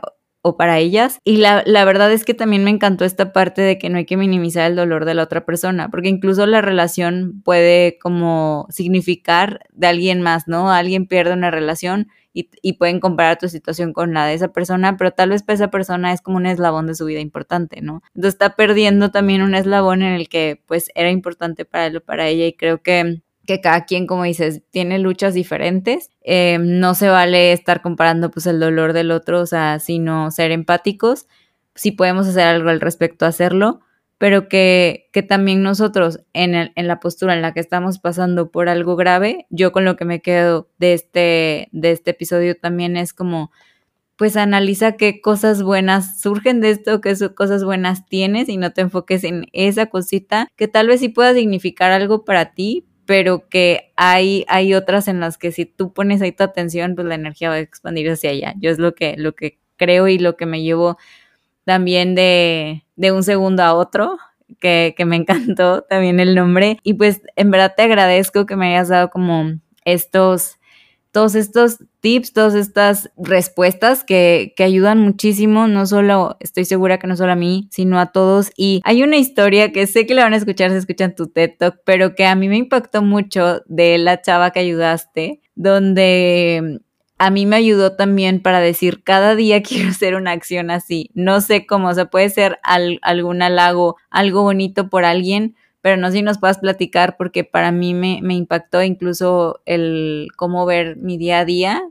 o para ellas. Y la, la, verdad es que también me encantó esta parte de que no hay que minimizar el dolor de la otra persona, porque incluso la relación puede como significar de alguien más, ¿no? Alguien pierde una relación y, y, pueden comparar tu situación con la de esa persona, pero tal vez para esa persona es como un eslabón de su vida importante, ¿no? Entonces está perdiendo también un eslabón en el que pues era importante para él o para ella y creo que que cada quien, como dices, tiene luchas diferentes. Eh, no se vale estar comparando pues el dolor del otro, o sea, sino ser empáticos. Si podemos hacer algo al respecto, hacerlo, pero que, que también nosotros en, el, en la postura en la que estamos pasando por algo grave, yo con lo que me quedo de este, de este episodio también es como, pues analiza qué cosas buenas surgen de esto, qué cosas buenas tienes y no te enfoques en esa cosita que tal vez sí pueda significar algo para ti, pero que hay, hay otras en las que si tú pones ahí tu atención, pues la energía va a expandir hacia allá. Yo es lo que, lo que creo y lo que me llevo también de, de un segundo a otro, que, que me encantó también el nombre. Y pues en verdad te agradezco que me hayas dado como estos todos estos tips, todas estas respuestas que, que, ayudan muchísimo, no solo, estoy segura que no solo a mí, sino a todos. Y hay una historia que sé que la van a escuchar si escuchan tu TED Talk, pero que a mí me impactó mucho de la chava que ayudaste, donde a mí me ayudó también para decir, cada día quiero hacer una acción así. No sé cómo, o sea, puede ser algún halago, algo bonito por alguien, pero no sé si nos puedas platicar porque para mí me, me impactó incluso el cómo ver mi día a día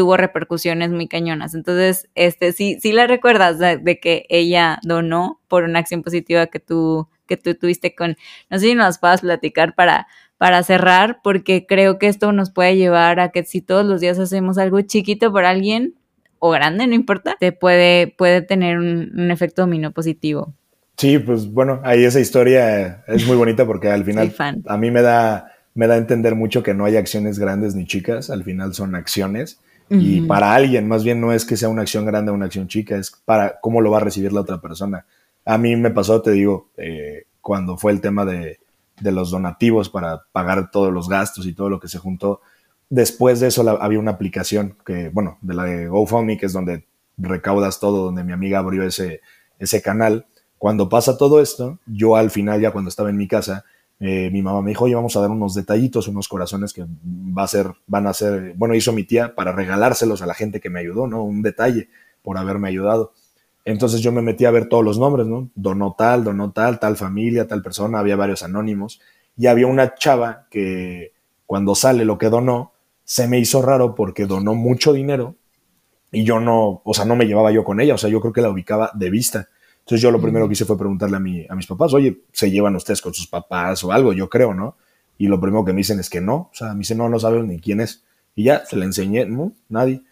tuvo repercusiones muy cañonas. Entonces, este, sí, sí la recuerdas de, que ella donó por una acción positiva que tú, que tú tuviste con, no sé si nos puedas platicar para, para cerrar, porque creo que esto nos puede llevar a que si todos los días hacemos algo chiquito por alguien, o grande, no importa, te puede, puede tener un, un efecto dominó positivo. Sí, pues bueno, ahí esa historia es muy bonita porque al final a mí me da, me da a entender mucho que no hay acciones grandes ni chicas, al final son acciones. Y para alguien, más bien no es que sea una acción grande o una acción chica, es para cómo lo va a recibir la otra persona. A mí me pasó, te digo, eh, cuando fue el tema de, de, los donativos para pagar todos los gastos y todo lo que se juntó. Después de eso había una aplicación que, bueno, de la de GoFundMe, que es donde recaudas todo, donde mi amiga abrió ese, ese canal cuando pasa todo esto, yo al final, ya cuando estaba en mi casa, eh, mi mamá me dijo, oye, vamos a dar unos detallitos, unos corazones que va a ser, van a ser, bueno, hizo mi tía para regalárselos a la gente que me ayudó, ¿no? Un detalle por haberme ayudado. Entonces yo me metí a ver todos los nombres, ¿no? Donó tal, donó tal, tal familia, tal persona, había varios anónimos. Y había una chava que cuando sale lo que donó, se me hizo raro porque donó mucho dinero y yo no, o sea, no me llevaba yo con ella, o sea, yo creo que la ubicaba de vista. Entonces yo lo primero que hice fue preguntarle a, mi, a mis papás, oye, ¿se llevan ustedes con sus papás o algo? Yo creo, ¿no? Y lo primero que me dicen es que no, o sea, me dicen, no, no saben ni quién es. Y ya, se le enseñé, no, nadie.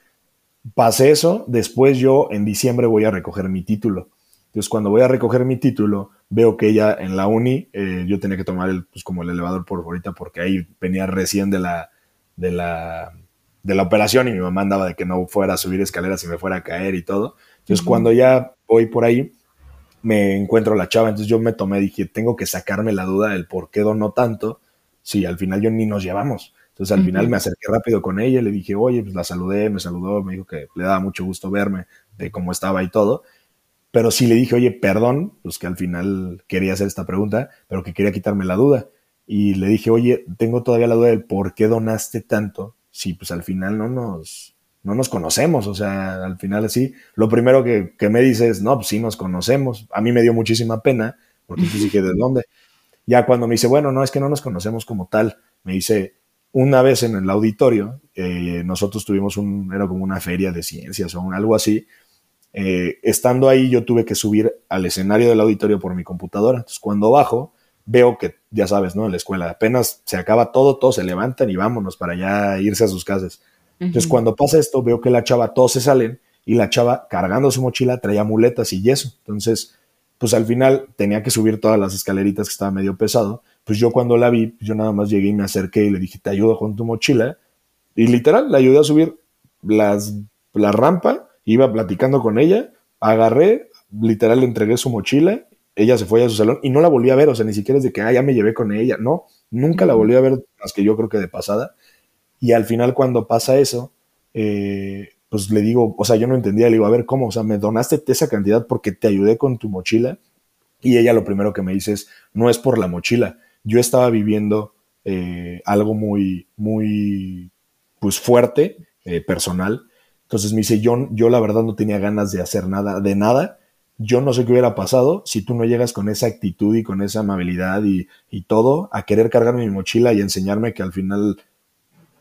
Pasé eso, después yo en diciembre voy a recoger mi título. Entonces cuando voy a recoger mi título, veo que ella en la uni, eh, yo tenía que tomar el, pues como el elevador por ahorita, porque ahí venía recién de la, de la, de la operación y mi mamá andaba de que no fuera a subir escaleras y me fuera a caer y todo. Entonces cuando ya voy por ahí, me encuentro la chava, entonces yo me tomé, dije, tengo que sacarme la duda del por qué donó tanto, si al final yo ni nos llevamos. Entonces al final me acerqué rápido con ella, le dije, oye, pues la saludé, me saludó, me dijo que le daba mucho gusto verme, de cómo estaba y todo. Pero sí le dije, oye, perdón, pues que al final quería hacer esta pregunta, pero que quería quitarme la duda. Y le dije, oye, tengo todavía la duda del por qué donaste tanto, si pues al final no nos, no nos conocemos, o sea, al final así, lo primero que, me dice es, no, pues sí nos conocemos. A mí me dio muchísima pena, porque yo dije, ¿de dónde? Ya cuando me dice, bueno, no, es que no nos conocemos como tal, me dice, una vez en el auditorio, eh, nosotros tuvimos un, era como una feria de ciencias o algo así, eh, estando ahí yo tuve que subir al escenario del auditorio por mi computadora, entonces cuando bajo, veo que, ya sabes, ¿no? En la escuela apenas se acaba todo, todos se levantan y vámonos para ya irse a sus casas. Entonces, cuando pasa esto, veo que la chava, todos se salen y la chava cargando su mochila traía muletas y yeso. Entonces, pues al final tenía que subir todas las escaleritas que estaba medio pesado. Pues yo cuando la vi, yo nada más llegué y me acerqué y le dije, te ayudo con tu mochila. Y literal, la ayudé a subir las, la rampa, iba platicando con ella, agarré, literal le entregué su mochila, ella se fue a su salón y no la volví a ver, o sea, ni siquiera es de que, ah, ya me llevé con ella, no, nunca la volví a ver más que yo creo que de pasada. Y al final cuando pasa eso, eh, pues le digo, o sea, yo no entendía, le digo, a ver, ¿cómo? O sea, me donaste esa cantidad porque te ayudé con tu mochila. Y ella lo primero que me dice es, no es por la mochila. Yo estaba viviendo eh, algo muy, muy, pues fuerte, eh, personal. Entonces me dice, yo, yo la verdad no tenía ganas de hacer nada, de nada. Yo no sé qué hubiera pasado si tú no llegas con esa actitud y con esa amabilidad y, y todo a querer cargarme mi mochila y enseñarme que al final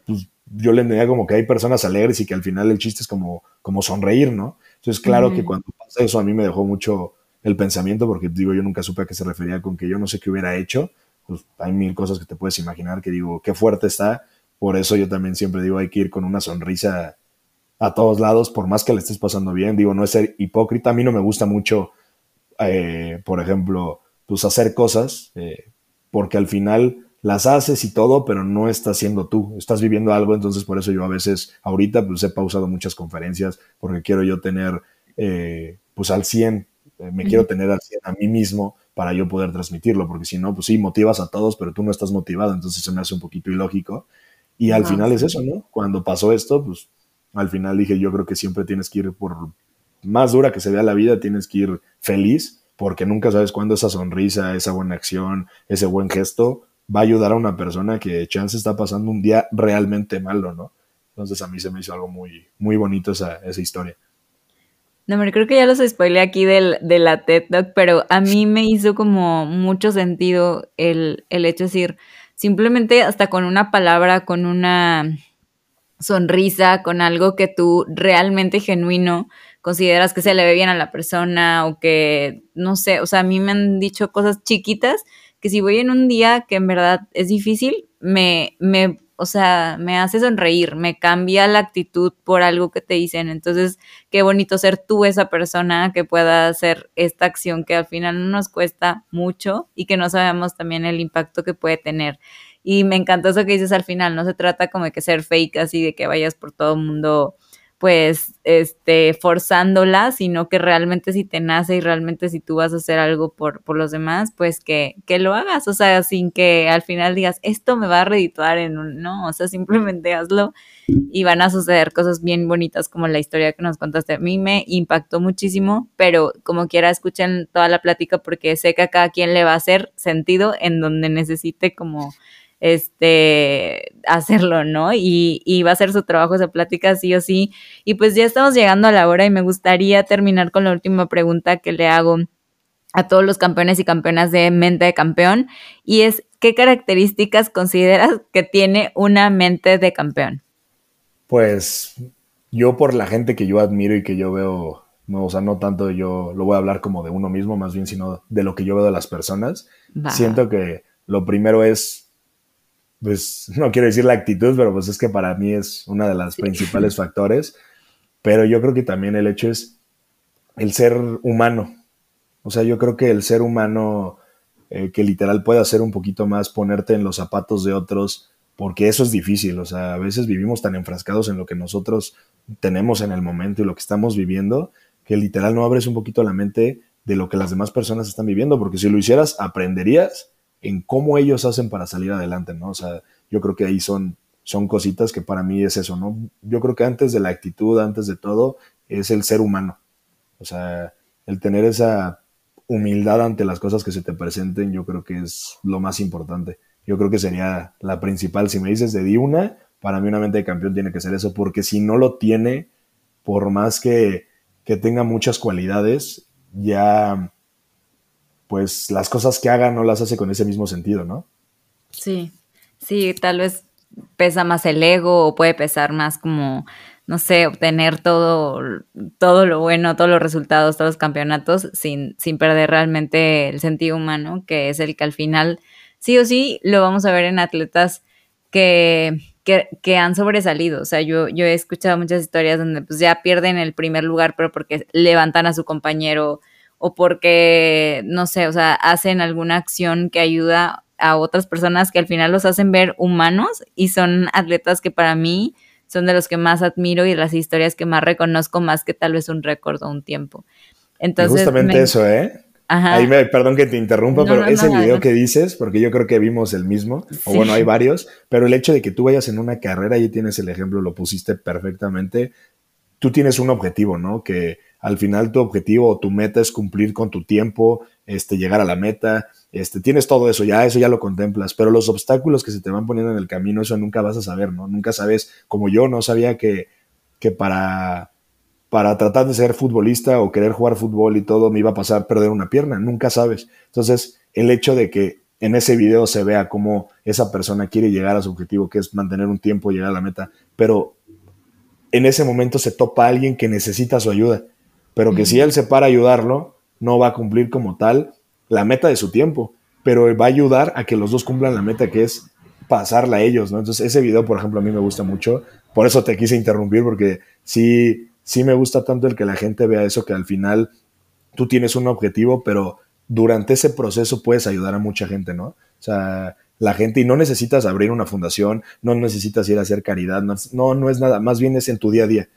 pues, yo le entendía como que hay personas alegres y que al final el chiste es como, como sonreír, ¿no? Entonces, claro que cuando pasa eso a mí me dejó mucho el pensamiento, porque digo, yo nunca supe a qué se refería con que yo no sé qué hubiera hecho. Pues hay mil cosas que te puedes imaginar que digo, qué fuerte está. Por eso yo también siempre digo, hay que ir con una sonrisa a todos lados, por más que le estés pasando bien. Digo, no es ser hipócrita. A mí no me gusta mucho, eh, por ejemplo, pues hacer cosas, eh, porque al final las haces y todo, pero no estás siendo tú, estás viviendo algo, entonces por eso yo a veces, ahorita pues he pausado muchas conferencias porque quiero yo tener eh, pues al 100, eh, me quiero tener al 100 a mí mismo para yo poder transmitirlo, porque si no, pues sí, motivas a todos, pero tú no estás motivado, entonces se me hace un poquito ilógico. Y al final es eso, ¿no? Cuando pasó esto, pues al final dije, yo creo que siempre tienes que ir por más dura que se vea la vida, tienes que ir feliz, porque nunca sabes cuándo esa sonrisa, esa buena acción, ese buen gesto va a ayudar a una persona que chance está pasando un día realmente malo, ¿no? Entonces a mí se me hizo algo muy, muy bonito esa, esa historia. No, pero creo que ya los spoilé aquí del, de la TED Talk, pero a mí me hizo como mucho sentido el, el hecho de decir, simplemente hasta con una palabra, con una sonrisa, con algo que tú realmente genuino consideras que se le ve bien a la persona o que, no sé, o sea, a mí me han dicho cosas chiquitas que si voy en un día que en verdad es difícil, me, me, o sea, me hace sonreír, me cambia la actitud por algo que te dicen. Entonces, qué bonito ser tú esa persona que pueda hacer esta acción que al final no nos cuesta mucho y que no sabemos también el impacto que puede tener. Y me encantó eso que dices al final, no se trata como de que ser fake así, de que vayas por todo el mundo pues, este, forzándola, sino que realmente si te nace y realmente si tú vas a hacer algo por, por los demás, pues que, que lo hagas, o sea, sin que al final digas, esto me va a redituar en un, no, o sea, simplemente hazlo y van a suceder cosas bien bonitas como la historia que nos contaste. A mí me impactó muchísimo, pero como quiera escuchen toda la plática porque sé que a cada quien le va a hacer sentido en donde necesite como este, hacerlo, ¿no? Y, y, va a ser su trabajo esa plática sí o sí. Y pues ya estamos llegando a la hora y me gustaría terminar con la última pregunta que le hago a todos los campeones y campeonas de mente de campeón y es, ¿qué características consideras que tiene una mente de campeón? Pues yo por la gente que yo admiro y que yo veo, no, o sea, no tanto yo lo voy a hablar como de uno mismo, más bien, sino de lo que yo veo de las personas. Siento que lo primero es pues no quiero decir la actitud, pero pues es que para mí es una de las principales factores. Pero yo creo que también el hecho es el ser humano. O sea, yo creo que el ser humano eh, que literal puede hacer un poquito más, ponerte en los zapatos de otros, porque eso es difícil. O sea, a veces vivimos tan enfrascados en lo que nosotros tenemos en el momento y lo que estamos viviendo, que literal no abres un poquito la mente de lo que las demás personas están viviendo, porque si lo hicieras, aprenderías en cómo ellos hacen para salir adelante, ¿no? O sea, yo creo que ahí son, son cositas que para mí es eso, ¿no? Yo creo que antes de la actitud, antes de todo, es el ser humano. O sea, el tener esa humildad ante las cosas que se te presenten, yo creo que es lo más importante. Yo creo que sería la principal. Si me dices de di una, para mí una mente de campeón tiene que ser eso, porque si no lo tiene, por más que, que tenga muchas cualidades, ya pues las cosas que haga no las hace con ese mismo sentido, ¿no? Sí, sí, tal vez pesa más el ego o puede pesar más como, no sé, obtener todo, todo lo bueno, todos los resultados, todos los campeonatos sin, sin perder realmente el sentido humano, que es el que al final sí o sí lo vamos a ver en atletas que, que, que, han sobresalido. O sea, yo, yo he escuchado muchas historias donde pues ya pierden el primer lugar, pero porque levantan a su compañero o porque, no sé, o sea, hacen alguna acción que ayuda a otras personas que al final los hacen ver humanos y son atletas que para mí son de los que más admiro y las historias que más reconozco más que tal vez un récord o un tiempo. Entonces, justamente eso, ¿eh? Ajá. Ahí me, perdón que te interrumpa, pero ese video que dices, porque yo creo que vimos el mismo, o bueno, hay varios, pero el hecho de que tú vayas en una carrera, y tienes el ejemplo, lo pusiste perfectamente, tú tienes un objetivo, ¿no? Que al final tu objetivo o tu meta es cumplir con tu tiempo, este, llegar a la meta, este, tienes todo eso, ya eso ya lo contemplas, pero los obstáculos que se te van poniendo en el camino, eso nunca vas a saber, ¿no? Nunca sabes, como yo no sabía que, que para, para tratar de ser futbolista o querer jugar fútbol y todo me iba a pasar perder una pierna, nunca sabes. Entonces, el hecho de que en ese video se vea cómo esa persona quiere llegar a su objetivo, que es mantener un tiempo, llegar a la meta, pero en ese momento se topa a alguien que necesita su ayuda, pero que si él se para a ayudarlo, no va a cumplir como tal la meta de su tiempo, pero va a ayudar a que los dos cumplan la meta que es pasarla a ellos, ¿no? Entonces ese video, por ejemplo, a mí me gusta mucho, por eso te quise interrumpir, porque sí, sí me gusta tanto el que la gente vea eso, que al final tú tienes un objetivo, pero durante ese proceso puedes ayudar a mucha gente, ¿no? O sea, la gente, y no necesitas abrir una fundación, no necesitas ir a hacer caridad, no, no, es nada, más bien es en tu día a día.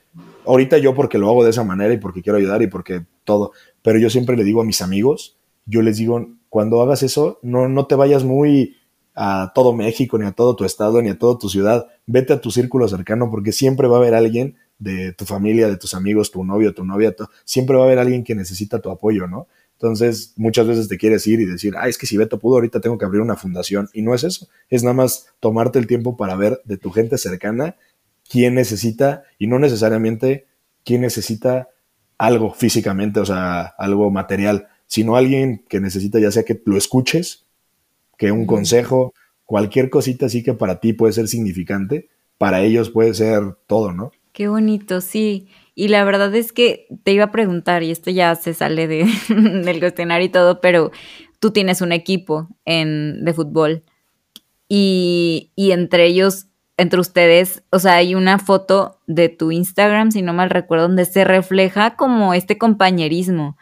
Ahorita yo porque lo hago de esa manera y porque quiero ayudar y porque todo, pero yo siempre le digo a mis amigos, yo les digo, cuando hagas eso, no, no te vayas muy a todo México, ni a todo tu estado, ni a toda tu ciudad, vete a tu círculo cercano porque siempre va a haber alguien de tu familia, de tus amigos, tu novio, tu novia, siempre va a haber alguien que necesita tu apoyo, ¿no? Entonces, muchas veces te quieres ir y decir, ah, es que si Beto pudo, ahorita tengo que abrir una fundación. Y no es eso, es nada más tomarte el tiempo para ver de tu gente cercana quién necesita y no necesariamente quién necesita algo físicamente, o sea, algo material, sino alguien que necesita ya sea que lo escuches, que un consejo, cualquier cosita así que para ti puede ser significante, para ellos puede ser todo, ¿no? Qué bonito, sí. Y la verdad es que te iba a preguntar, y esto ya se sale de, del cuestionario y todo, pero tú tienes un equipo en, de fútbol y, y entre ellos, entre ustedes, o sea, hay una foto de tu Instagram, si no mal recuerdo, donde se refleja como este compañerismo.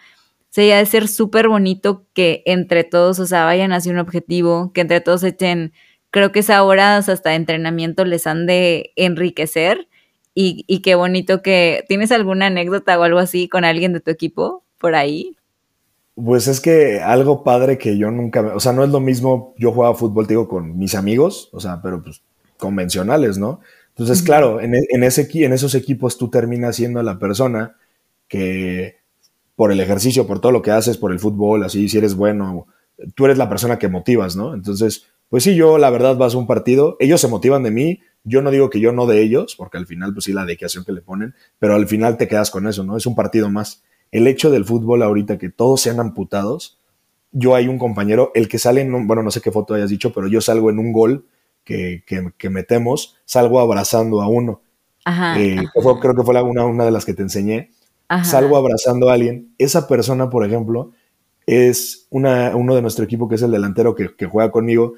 Sería de ser súper bonito que entre todos, o sea, vayan hacia un objetivo, que entre todos echen, creo que esas horas hasta de entrenamiento les han de enriquecer y, qué bonito que... ¿Tienes alguna anécdota o algo así con alguien de tu equipo por ahí? Pues es que algo padre que yo nunca, o sea, no es lo mismo, yo jugaba fútbol, te digo, con mis amigos, o sea, pero pues convencionales, ¿no? Entonces, claro, en, en, ese, en esos equipos tú terminas siendo la persona que por el ejercicio, por todo lo que haces, por el fútbol, así, si eres bueno, tú eres la persona que motivas, ¿no? Entonces, pues sí, yo la verdad vas a un partido, ellos se motivan de mí, yo no digo que yo no de ellos, porque al final, pues sí, la dedicación que le ponen, pero al final te quedas con eso, ¿no? Es un partido más. El hecho del fútbol ahorita que todos sean amputados, yo hay un compañero, el que sale en, bueno, no sé qué foto hayas dicho, pero yo salgo en un gol que, que, metemos, salgo abrazando a uno. Ajá, eh, creo que fue una, una de las que te enseñé. Salgo abrazando a alguien. Esa persona, por ejemplo, es una, uno de nuestro equipo que es el delantero que, que juega conmigo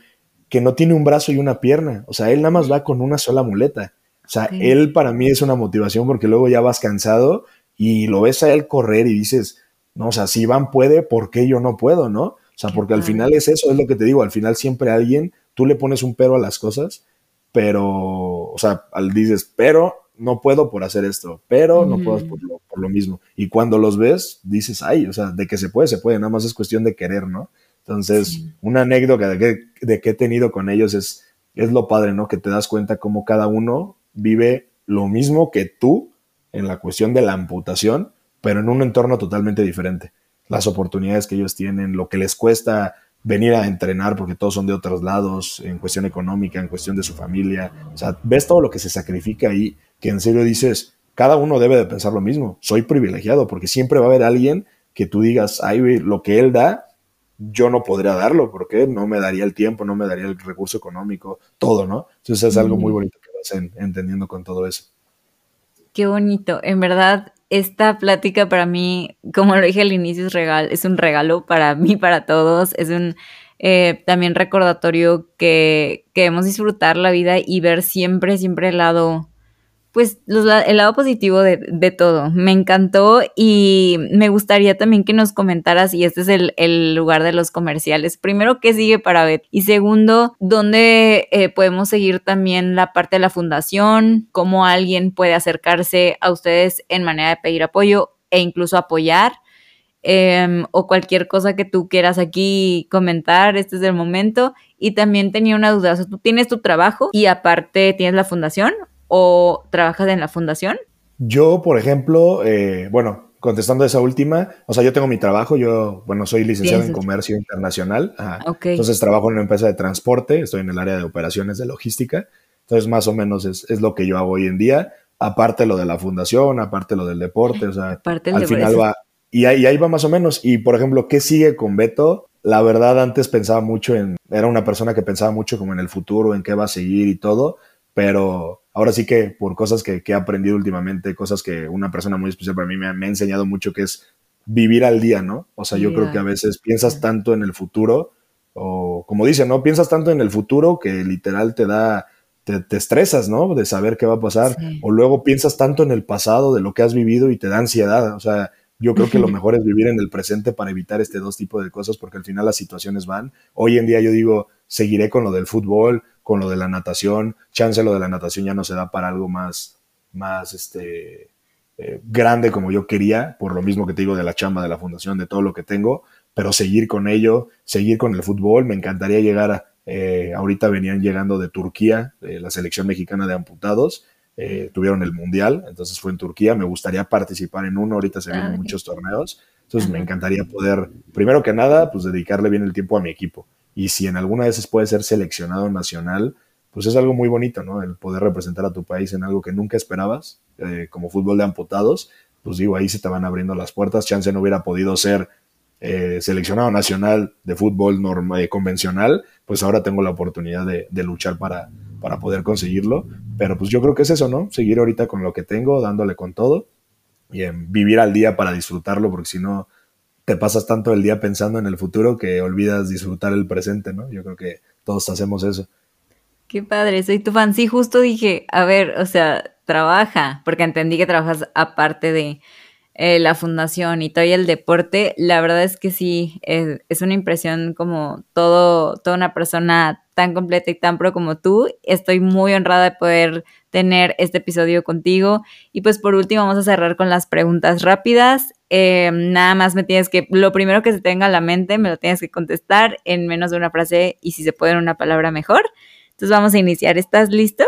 que no tiene un brazo y una pierna. O sea, él nada más va con una sola muleta. O sea, él para mí es una motivación porque luego ya vas cansado y lo ves a él correr y dices, no, o sea, si Iván puede, ¿por qué yo no puedo, no? O sea, porque al final es eso, es lo que te digo, al final siempre alguien, tú le pones un pero a las cosas, pero, o sea, al dices, pero no puedo por hacer esto, pero no puedo por lo, por lo, mismo. Y cuando los ves, dices, ay, o sea, de que se puede, se puede, nada más es cuestión de querer, ¿no? Entonces, una anécdota de que, de que, he tenido con ellos es, es lo padre, ¿no? Que te das cuenta cómo cada uno vive lo mismo que tú en la cuestión de la amputación, pero en un entorno totalmente diferente. Las oportunidades que ellos tienen, lo que les cuesta venir a entrenar porque todos son de otros lados, en cuestión económica, en cuestión de su familia. O sea, ves todo lo que se sacrifica ahí, que en serio dices, cada uno debe de pensar lo mismo. Soy privilegiado porque siempre va a haber alguien que tú digas, ay, lo que él da, yo no podría darlo porque no me daría el tiempo, no me daría el recurso económico, todo, ¿no? Entonces es algo muy bonito que vas entendiendo con todo eso. Qué bonito. En verdad, esta plática para mí, como lo dije al inicio, es, regal, es un regalo para mí, para todos. Es un eh, también recordatorio que, que debemos disfrutar la vida y ver siempre, siempre el lado pues el lado positivo de, todo. Me encantó y me gustaría también que nos comentaras, y este es el, lugar de los comerciales, primero, ¿qué sigue para Bet? Y segundo, ¿dónde eh, podemos seguir también la parte de la fundación? ¿Cómo alguien puede acercarse a ustedes en manera de pedir apoyo e incluso apoyar? Em, o cualquier cosa que tú quieras aquí comentar, este es el momento. Y también tenía una duda, o sea, tú tienes tu trabajo y aparte tienes la fundación o trabajas en la fundación? Yo, por ejemplo, eh, bueno, contestando esa última, o sea, yo tengo mi trabajo, yo, bueno, soy licenciado en comercio internacional, entonces trabajo en una empresa de transporte, estoy en el área de operaciones de logística, entonces más o menos es, es lo que yo hago hoy en día, aparte lo de la fundación, aparte lo del deporte, o sea, al final va, y ahí, ahí va más o menos, y por ejemplo, ¿qué sigue con Beto? La verdad, antes pensaba mucho en, era una persona que pensaba mucho como en el futuro, en qué va a seguir y todo, pero ahora sí que por cosas que, he aprendido últimamente, cosas que una persona muy especial para mí me, ha enseñado mucho, que es vivir al día, ¿no? O sea, yo creo que a veces piensas tanto en el futuro, o como dicen, ¿no? Piensas tanto en el futuro que literal te da, te, estresas, ¿no? De saber qué va a pasar, o luego piensas tanto en el pasado, de lo que has vivido y te da ansiedad, o sea, yo creo que lo mejor es vivir en el presente para evitar este dos tipos de cosas, porque al final las situaciones van. Hoy en día yo digo, seguiré con lo del fútbol, con lo de la natación. Chance lo de la natación ya no se da para algo más, más este, eh, grande como yo quería, por lo mismo que te digo de la chamba, de la fundación, de todo lo que tengo, pero seguir con ello, seguir con el fútbol. Me encantaría llegar a, eh, ahorita venían llegando de Turquía, la selección mexicana de amputados. Eh, tuvieron el mundial, entonces fue en Turquía. Me gustaría participar en uno. Ahorita se vienen muchos torneos, entonces me encantaría poder, primero que nada, pues dedicarle bien el tiempo a mi equipo y si en alguna de esas puede ser seleccionado nacional, pues es algo muy bonito, ¿no? El poder representar a tu país en algo que nunca esperabas, eh, como fútbol de amputados, pues digo, ahí se te van abriendo las puertas. Chance no hubiera podido ser eh, seleccionado nacional de fútbol normal, eh, convencional, pues ahora tengo la oportunidad de, luchar para, para poder conseguirlo. Pero pues yo creo que es eso, ¿no? Seguir ahorita con lo que tengo, dándole con todo y vivir al día para disfrutarlo, porque si no, te pasas tanto el día pensando en el futuro que olvidas disfrutar el presente, ¿no? Yo creo que todos hacemos eso. Qué padre, soy tu fan. Sí, justo dije, a ver, o sea, trabaja, porque entendí que trabajas aparte de eh, la fundación y todo el deporte. La verdad es que sí, es, una impresión como todo, toda una persona tan completa y tan pro como tú. Estoy muy honrada de poder tener este episodio contigo. Y pues por último vamos a cerrar con las preguntas rápidas. Eh, nada más me tienes que, lo primero que se tenga a la mente, me lo tienes que contestar en menos de una frase y si se puede en una palabra mejor. Entonces vamos a iniciar. ¿Estás listo?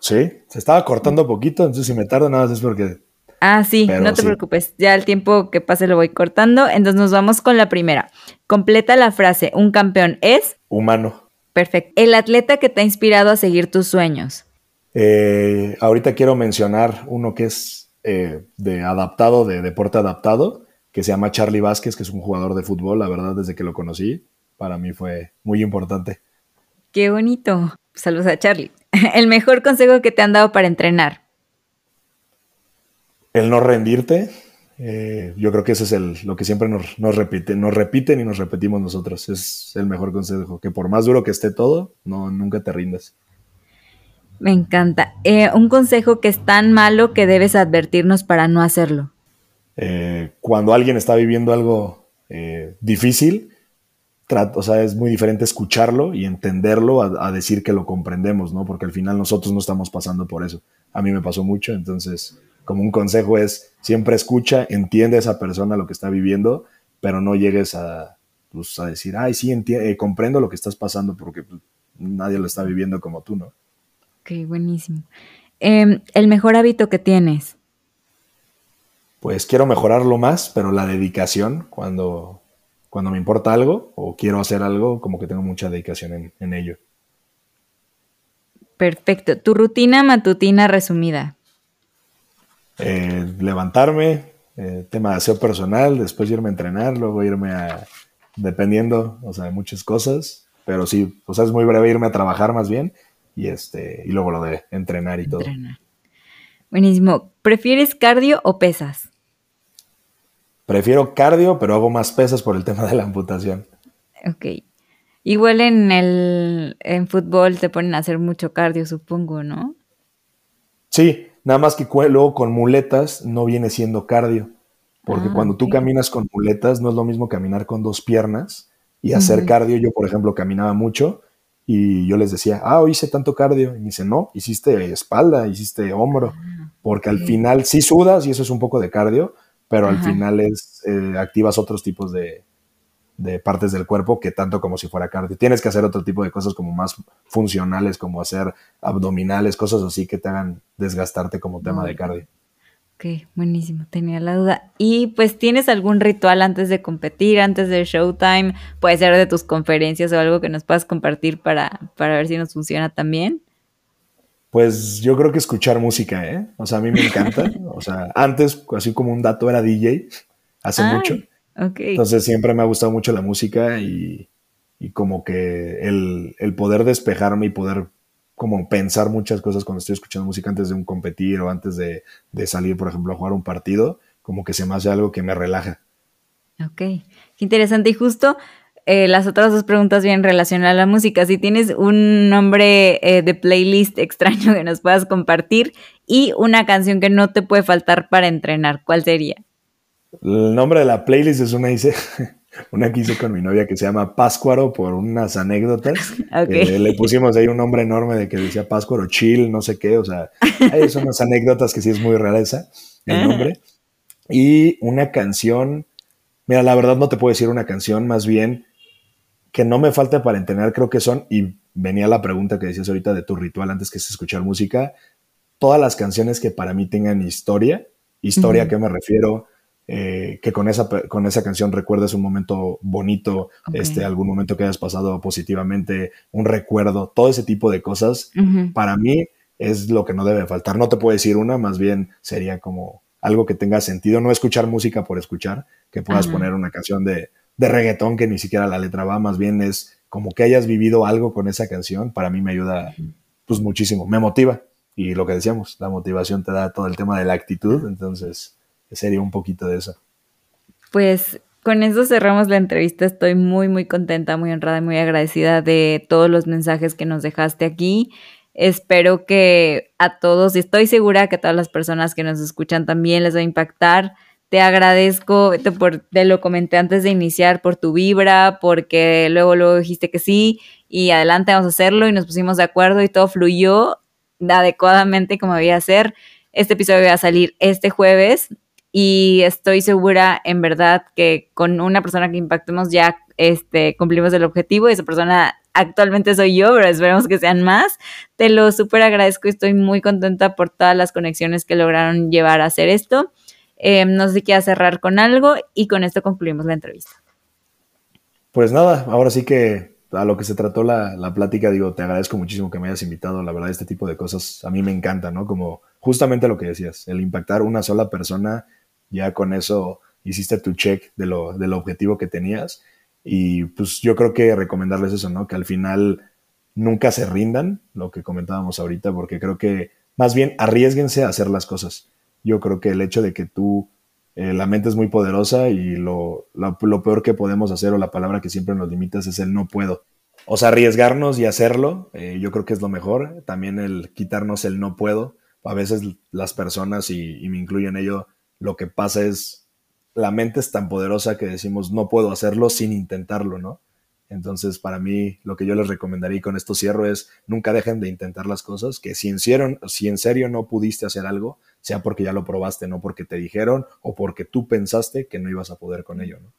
Sí, se estaba cortando poquito, entonces si me tardo nada más es porque... Ah, sí, no te preocupes, ya el tiempo que pase lo voy cortando. Entonces nos vamos con la primera. Completa la frase, un campeón es... Humano. Perfecto. El atleta que te ha inspirado a seguir tus sueños. Eh, ahorita quiero mencionar uno que es eh, de adaptado, de deporte adaptado, que se llama Charlie Vázquez, que es un jugador de fútbol, la verdad, desde que lo conocí, para mí fue muy importante. Qué bonito. Saludos a Charlie. El mejor consejo que te han dado para entrenar. El no rendirte. Eh, yo creo que ese es el, lo que siempre nos, nos, repite, nos repiten y nos repetimos nosotros. Es el mejor consejo. Que por más duro que esté todo, no, nunca te rindas. Me encanta. Eh, un consejo que es tan malo que debes advertirnos para no hacerlo. Eh, cuando alguien está viviendo algo eh, difícil, o sea, es muy diferente escucharlo y entenderlo a, decir que lo comprendemos, ¿no? Porque al final nosotros no estamos pasando por eso. A mí me pasó mucho, entonces, como un consejo es, siempre escucha, entiende a esa persona lo que está viviendo, pero no llegues a, pues, a decir, ay, sí, comprendo lo que estás pasando porque pues, nadie lo está viviendo como tú, ¿no? Ok, buenísimo. Em, ¿El mejor hábito que tienes? Pues quiero mejorarlo más, pero la dedicación, cuando, cuando me importa algo o quiero hacer algo, como que tengo mucha dedicación en, ello. Perfecto. ¿Tu rutina matutina resumida? Eh, levantarme, eh, tema de aseo personal, después irme a entrenar, luego irme a, dependiendo, o sea, de muchas cosas, pero sí, o sea, es muy breve irme a trabajar más bien y este y luego lo de entrenar y todo. Buenísimo. ¿Prefieres cardio o pesas? Prefiero cardio, pero hago más pesas por el tema de la amputación. Ok. Igual en el en fútbol te ponen a hacer mucho cardio, supongo, ¿no? Sí, nada más que luego con muletas no viene siendo cardio. Porque ah, cuando tú caminas con muletas no es lo mismo caminar con dos piernas y hacer cardio. Yo, por ejemplo, caminaba mucho y yo les decía, ah, hoy hice tanto cardio. Y me dice, no, hiciste espalda, hiciste hombro. Ah, porque al final sí sudas y eso es un poco de cardio, pero al final es, eh, activas otros tipos de, de partes del cuerpo que tanto como si fuera cardio. Tienes que hacer otro tipo de cosas como más funcionales, como hacer abdominales, cosas así que te hagan desgastarte como tema de cardio. Ok, buenísimo, tenía la duda. Y pues, ¿tienes algún ritual antes de competir, antes del showtime? Puede ser de tus conferencias o algo que nos puedas compartir para, para ver si nos funciona también. Pues yo creo que escuchar música, ¿eh? O sea, a mí me encanta. O sea, antes, así como un dato, era DJ, hace mucho. Entonces siempre me ha gustado mucho la música y, como que el, el, poder despejarme y poder como pensar muchas cosas cuando estoy escuchando música antes de un competir o antes de, salir, por ejemplo, a jugar un partido, como que se me hace algo que me relaja. Ok, qué interesante. Y justo eh, las otras dos preguntas vienen relacionadas a la música. Si tienes un nombre eh, de playlist extraño que nos puedas compartir y una canción que no te puede faltar para entrenar, ¿cuál sería? El nombre de la playlist es una hice, una que hice con mi novia que se llama Páscuaro por unas anécdotas. le pusimos ahí un nombre enorme de que decía Páscuaro chill, no sé qué. O sea, hay unas anécdotas que sí es muy rareza el nombre. Y una canción, mira, la verdad no te puedo decir una canción, más bien que no me falta para entrenar, creo que son, y venía la pregunta que decías ahorita de tu ritual antes que es escuchar música, todas las canciones que para mí tengan historia, historia a qué me refiero, eh, que con esa, con esa canción recuerdes un momento bonito, este, algún momento que hayas pasado positivamente, un recuerdo, todo ese tipo de cosas, para mí es lo que no debe faltar. No te puedo decir una, más bien sería como algo que tenga sentido, no escuchar música por escuchar, que puedas poner una canción de, de reggaetón que ni siquiera la letra va, más bien es como que hayas vivido algo con esa canción, para mí me ayuda pues muchísimo, me motiva. Y lo que decíamos, la motivación te da todo el tema de la actitud, entonces sería un poquito de eso. Pues con eso cerramos la entrevista. Estoy muy, muy contenta, muy honrada y muy agradecida de todos los mensajes que nos dejaste aquí. Espero que a todos, y estoy segura que a todas las personas que nos escuchan también les va a impactar. Te agradezco, te lo comenté antes de iniciar, por tu vibra, porque luego, luego dijiste que sí y adelante vamos a hacerlo y nos pusimos de acuerdo y todo fluyó adecuadamente como debía ser. Este episodio va a salir este jueves, y estoy segura en verdad que con una persona que impactemos ya este, cumplimos el objetivo y esa persona actualmente soy yo, pero esperemos que sean más. Te lo súper agradezco y estoy muy contenta por todas las conexiones que lograron llevar a hacer esto. Em, no sé si quieras cerrar con algo y con esto concluimos la entrevista. Pues nada, ahora sí que a lo que se trató la, la, plática, digo, te agradezco muchísimo que me hayas invitado. La verdad, este tipo de cosas a mí me encanta, ¿no? Como justamente lo que decías, el impactar una sola persona ya con eso hiciste tu check de lo, del objetivo que tenías. Y pues yo creo que recomendarles eso, ¿no? Que al final nunca se rindan, lo que comentábamos ahorita, porque creo que más bien arriesguense a hacer las cosas. Yo creo que el hecho de que tú, eh, la mente es muy poderosa y lo, lo, peor que podemos hacer o la palabra que siempre nos limitas es el no puedo. O sea, arriesgarnos y hacerlo, eh, yo creo que es lo mejor. También el quitarnos el no puedo. A veces las personas, y, y me incluyo en ello, lo que pasa es, la mente es tan poderosa que decimos, no puedo hacerlo sin intentarlo, ¿no? Entonces, para mí, lo que yo les recomendaría con esto cierro es, nunca dejen de intentar las cosas, que si en, serio, si en serio no pudiste hacer algo, sea porque ya lo probaste, no porque te dijeron o porque tú pensaste que no ibas a poder con ello, ¿no?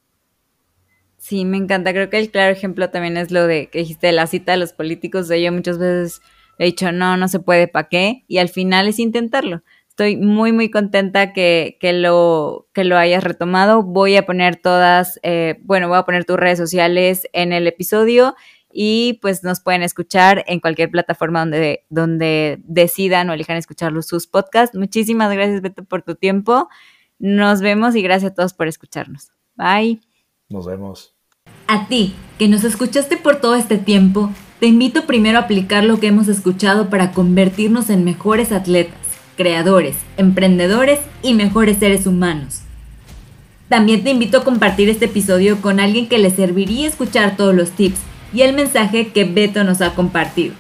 Sí, me encanta. Creo que el claro ejemplo también es lo de que dijiste la cita de los políticos. De yo muchas veces he dicho, no, no se puede, ¿para qué? Y al final es intentarlo. Estoy muy, muy contenta que, lo, que lo hayas retomado. Voy a poner todas, eh, bueno, voy a poner tus redes sociales en el episodio y pues nos pueden escuchar en cualquier plataforma donde, donde decidan o elijan escuchar sus podcasts. Muchísimas gracias, Beto, por tu tiempo. Nos vemos y gracias a todos por escucharnos. Bye. Nos vemos. A ti, que nos escuchaste por todo este tiempo, te invito primero a aplicar lo que hemos escuchado para convertirnos en mejores atletas creadores, emprendedores y mejores seres humanos. También te invito a compartir este episodio con alguien que le serviría escuchar todos los tips y el mensaje que Beto nos ha compartido.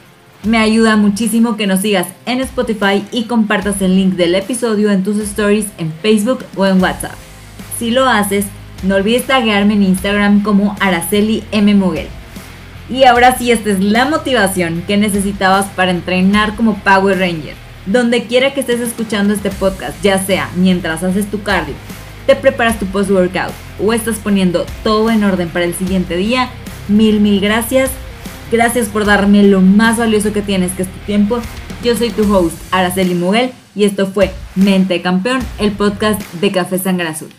Me ayuda muchísimo que nos sigas en Spotify y compartas el link del episodio en tus stories en Facebook o en WhatsApp. Si lo haces, no olvides taguearme en Instagram como Araceli M. Muguel. Y ahora sí, esta es la motivación que necesitabas para entrenar como Power Ranger donde quiera que estés escuchando este podcast, ya sea mientras haces tu cardio, te preparas tu post-workout o estás poniendo todo en orden para el siguiente día, mil, mil gracias. Gracias por darme lo más valioso que tienes, que es tu tiempo. Yo soy tu host, Araceli Muguel, y esto fue Mente Campeón, el podcast de Café Sangre Azul.